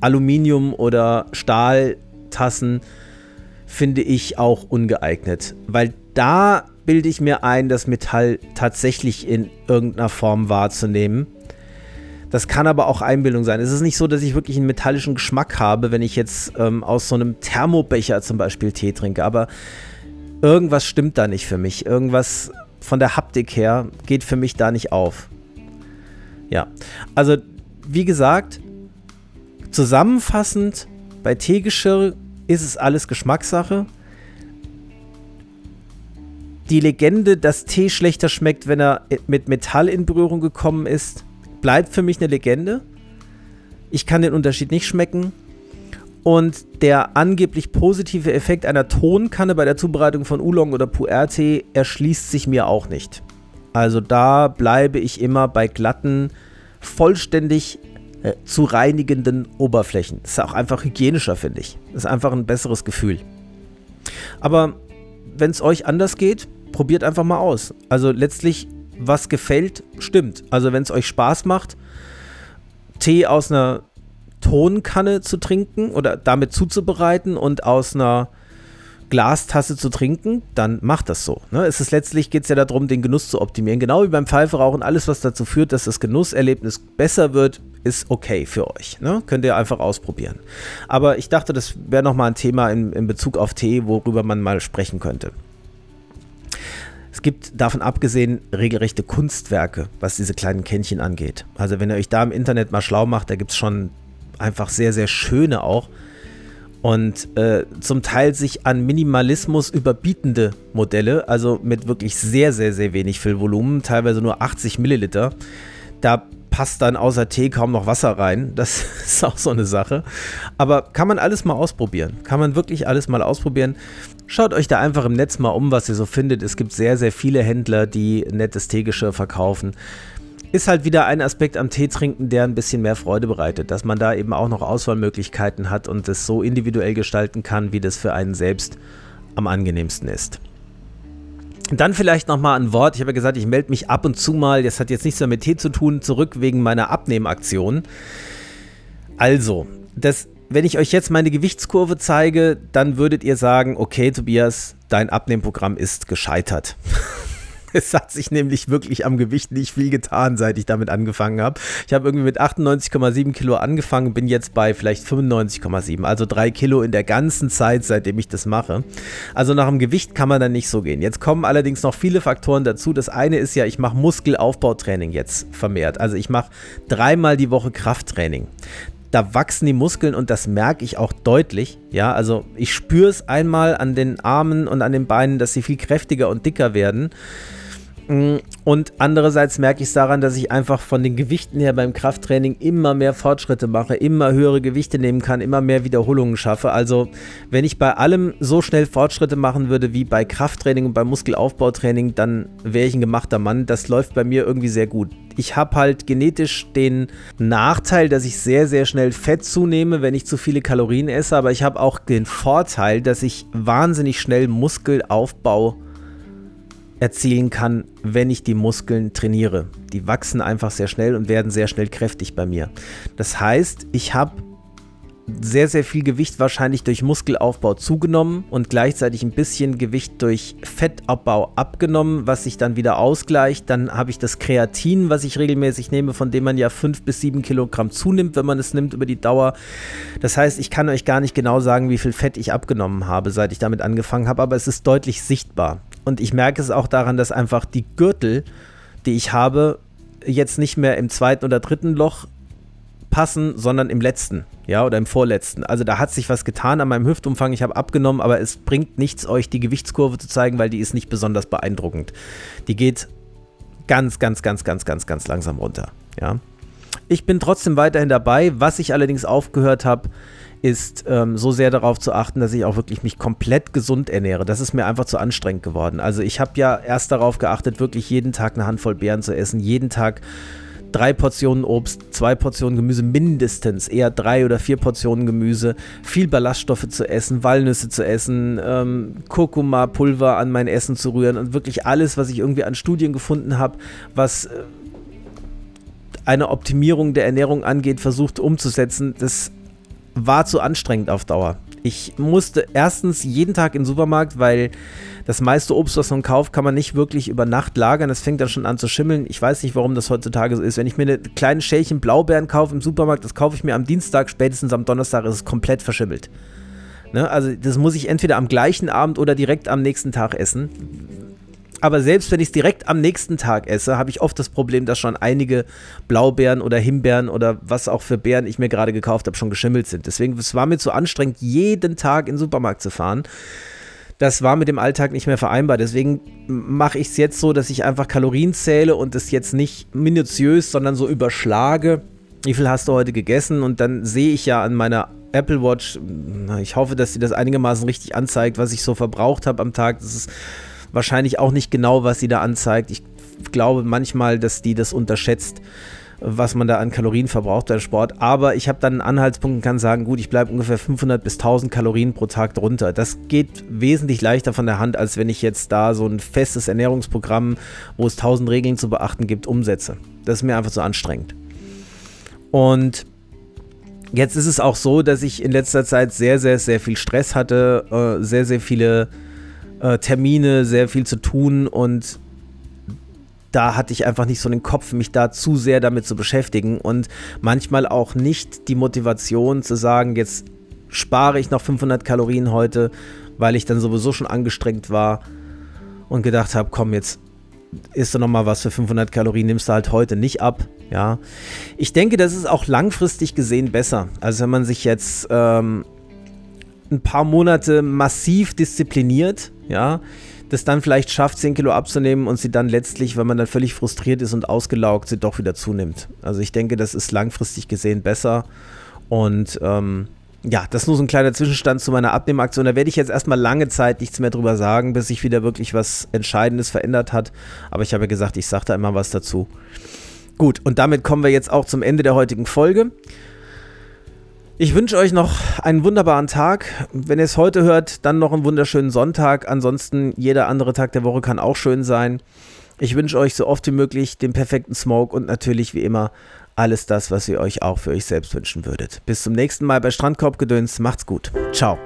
Aluminium oder Stahltassen finde ich auch ungeeignet. Weil da bilde ich mir ein, das Metall tatsächlich in irgendeiner Form wahrzunehmen. Das kann aber auch Einbildung sein. Es ist nicht so, dass ich wirklich einen metallischen Geschmack habe, wenn ich jetzt ähm, aus so einem Thermobecher zum Beispiel Tee trinke. Aber irgendwas stimmt da nicht für mich. Irgendwas von der Haptik her geht für mich da nicht auf. Ja, also wie gesagt, zusammenfassend, bei Teegeschirr ist es alles Geschmackssache. Die Legende, dass Tee schlechter schmeckt, wenn er mit Metall in Berührung gekommen ist, bleibt für mich eine Legende. Ich kann den Unterschied nicht schmecken. Und der angeblich positive Effekt einer Tonkanne bei der Zubereitung von Oolong oder Pu'er-Tee erschließt sich mir auch nicht. Also da bleibe ich immer bei glatten, vollständig äh, zu reinigenden Oberflächen. Ist auch einfach hygienischer, finde ich. Ist einfach ein besseres Gefühl. Aber wenn es euch anders geht, probiert einfach mal aus. Also letztlich was gefällt, stimmt. Also wenn es euch Spaß macht, Tee aus einer Tonkanne zu trinken oder damit zuzubereiten und aus einer Glastasse zu trinken, dann macht das so. Ne? Es ist letztlich geht es ja darum, den Genuss zu optimieren. Genau wie beim Pfeiferauchen, alles, was dazu führt, dass das Genusserlebnis besser wird, ist okay für euch. Ne? Könnt ihr einfach ausprobieren. Aber ich dachte, das wäre nochmal ein Thema in, in Bezug auf Tee, worüber man mal sprechen könnte. Gibt davon abgesehen regelrechte Kunstwerke, was diese kleinen Kännchen angeht. Also wenn ihr euch da im Internet mal schlau macht, da gibt es schon einfach sehr, sehr schöne auch. und äh, zum Teil sich an Minimalismus überbietende Modelle, also mit wirklich sehr, sehr, sehr wenig Füllvolumen, teilweise nur 80 Milliliter. Da passt dann außer Tee kaum noch Wasser rein. Das ist auch so eine Sache. Aber kann man alles mal ausprobieren. Kann man wirklich alles mal ausprobieren. Schaut euch da einfach im Netz mal um, was ihr so findet. Es gibt sehr, sehr viele Händler, die nettes Teegeschirr verkaufen. Ist halt wieder ein Aspekt am Tee trinken, der ein bisschen mehr Freude bereitet, dass man da eben auch noch Auswahlmöglichkeiten hat und es so individuell gestalten kann, wie das für einen selbst am angenehmsten ist. Dann vielleicht nochmal ein Wort. Ich habe ja gesagt, ich melde mich ab und zu mal, das hat jetzt nichts mehr mit Tee zu tun, zurück wegen meiner Abnehmaktion. Also, das, wenn ich euch jetzt meine Gewichtskurve zeige, dann würdet ihr sagen, okay, Tobias, dein Abnehmprogramm ist gescheitert. Es hat sich nämlich wirklich am Gewicht nicht viel getan, seit ich damit angefangen habe. Ich habe irgendwie mit 98,7 Kilo angefangen, bin jetzt bei vielleicht 95,7, also drei Kilo in der ganzen Zeit, seitdem ich das mache. Also nach dem Gewicht kann man dann nicht so gehen. Jetzt kommen allerdings noch viele Faktoren dazu. Das eine ist ja, ich mache Muskelaufbautraining jetzt vermehrt. Also ich mache dreimal die Woche Krafttraining da wachsen die Muskeln und das merke ich auch deutlich. Ja, also ich spüre es einmal an den Armen und an den Beinen, dass sie viel kräftiger und dicker werden. Mm, und andererseits merke ich es daran, dass ich einfach von den Gewichten her beim Krafttraining immer mehr Fortschritte mache, immer höhere Gewichte nehmen kann, immer mehr Wiederholungen schaffe. Also wenn ich bei allem so schnell Fortschritte machen würde wie bei Krafttraining und beim Muskelaufbautraining, dann wäre ich ein gemachter Mann. Das läuft bei mir irgendwie sehr gut. Ich habe halt genetisch den Nachteil, dass ich sehr, sehr schnell Fett zunehme, wenn ich zu viele Kalorien esse, aber ich habe auch den Vorteil, dass ich wahnsinnig schnell Muskelaufbau erzielen kann, wenn ich die Muskeln trainiere. Die wachsen einfach sehr schnell und werden sehr schnell kräftig bei mir. Das heißt, ich habe sehr, sehr viel Gewicht wahrscheinlich durch Muskelaufbau zugenommen und gleichzeitig ein bisschen Gewicht durch Fettabbau abgenommen, was sich dann wieder ausgleicht. Dann habe ich das Kreatin, was ich regelmäßig nehme, von dem man ja 5 bis 7 Kilogramm zunimmt, wenn man es nimmt über die Dauer. Das heißt, ich kann euch gar nicht genau sagen, wie viel Fett ich abgenommen habe, seit ich damit angefangen habe, aber es ist deutlich sichtbar. Und ich merke es auch daran, dass einfach die Gürtel, die ich habe, jetzt nicht mehr im zweiten oder dritten Loch passen, sondern im letzten, ja, oder im vorletzten. Also da hat sich was getan an meinem Hüftumfang. Ich habe abgenommen, aber es bringt nichts, euch die Gewichtskurve zu zeigen, weil die ist nicht besonders beeindruckend. Die geht ganz, ganz, ganz, ganz, ganz, ganz langsam runter, ja. Ich bin trotzdem weiterhin dabei. Was ich allerdings aufgehört habe, ist ähm, so sehr darauf zu achten, dass ich auch wirklich mich komplett gesund ernähre. Das ist mir einfach zu anstrengend geworden. Also ich habe ja erst darauf geachtet, wirklich jeden Tag eine Handvoll Beeren zu essen, jeden Tag drei Portionen Obst, zwei Portionen Gemüse mindestens, eher drei oder vier Portionen Gemüse, viel Ballaststoffe zu essen, Walnüsse zu essen, ähm, Kurkuma-Pulver an mein Essen zu rühren und wirklich alles, was ich irgendwie an Studien gefunden habe, was äh, eine Optimierung der Ernährung angeht, versucht umzusetzen. Das war zu anstrengend auf Dauer. Ich musste erstens jeden Tag in den Supermarkt, weil das meiste Obst, was man kauft, kann man nicht wirklich über Nacht lagern. Das fängt dann schon an zu schimmeln. Ich weiß nicht, warum das heutzutage so ist. Wenn ich mir eine kleine Schälchen Blaubeeren kaufe im Supermarkt, das kaufe ich mir am Dienstag, spätestens am Donnerstag ist es komplett verschimmelt. Ne? Also das muss ich entweder am gleichen Abend oder direkt am nächsten Tag essen aber selbst wenn ich es direkt am nächsten Tag esse, habe ich oft das Problem, dass schon einige Blaubeeren oder Himbeeren oder was auch für Beeren ich mir gerade gekauft habe, schon geschimmelt sind. Deswegen es war mir zu anstrengend, jeden Tag in den Supermarkt zu fahren. Das war mit dem Alltag nicht mehr vereinbar. Deswegen mache ich es jetzt so, dass ich einfach Kalorien zähle und es jetzt nicht minutiös, sondern so überschlage. Wie viel hast du heute gegessen? Und dann sehe ich ja an meiner Apple Watch, ich hoffe, dass sie das einigermaßen richtig anzeigt, was ich so verbraucht habe am Tag. Das ist wahrscheinlich auch nicht genau, was sie da anzeigt. Ich glaube manchmal, dass die das unterschätzt, was man da an Kalorien verbraucht beim Sport. Aber ich habe dann einen Anhaltspunkt und kann sagen, gut, ich bleibe ungefähr 500 bis 1000 Kalorien pro Tag drunter. Das geht wesentlich leichter von der Hand, als wenn ich jetzt da so ein festes Ernährungsprogramm, wo es 1000 Regeln zu beachten gibt, umsetze. Das ist mir einfach zu anstrengend. Und jetzt ist es auch so, dass ich in letzter Zeit sehr, sehr, sehr viel Stress hatte, äh, sehr, sehr viele äh, Termine, sehr viel zu tun und da hatte ich einfach nicht so den Kopf, mich da zu sehr damit zu beschäftigen und manchmal auch nicht die Motivation zu sagen, jetzt spare ich noch 500 Kalorien heute, weil ich dann sowieso schon angestrengt war und gedacht habe, komm, jetzt isst du nochmal was für 500 Kalorien, nimmst du halt heute nicht ab. Ja, ich denke, das ist auch langfristig gesehen besser. Also wenn man sich jetzt ähm, ein paar Monate massiv diszipliniert, ja, das dann vielleicht schafft, 10 Kilo abzunehmen und sie dann letztlich, wenn man dann völlig frustriert ist und ausgelaugt, sie doch wieder zunimmt. Also ich denke, das ist langfristig gesehen besser. Und ähm, ja, das ist nur so ein kleiner Zwischenstand zu meiner Abnehmaktion. Da werde ich jetzt erstmal lange Zeit nichts mehr drüber sagen, bis sich wieder wirklich was Entscheidendes verändert hat. Aber ich habe ja gesagt, ich sage da immer was dazu. Gut, und damit kommen wir jetzt auch zum Ende der heutigen Folge. Ich wünsche euch noch einen wunderbaren Tag. Wenn ihr es heute hört, dann noch einen wunderschönen Sonntag. Ansonsten jeder andere Tag der Woche kann auch schön sein. Ich wünsche euch so oft wie möglich den perfekten Smoke und natürlich wie immer alles das, was ihr euch auch für euch selbst wünschen würdet. Bis zum nächsten Mal bei Strandkorbgedöns. Macht's gut. Ciao.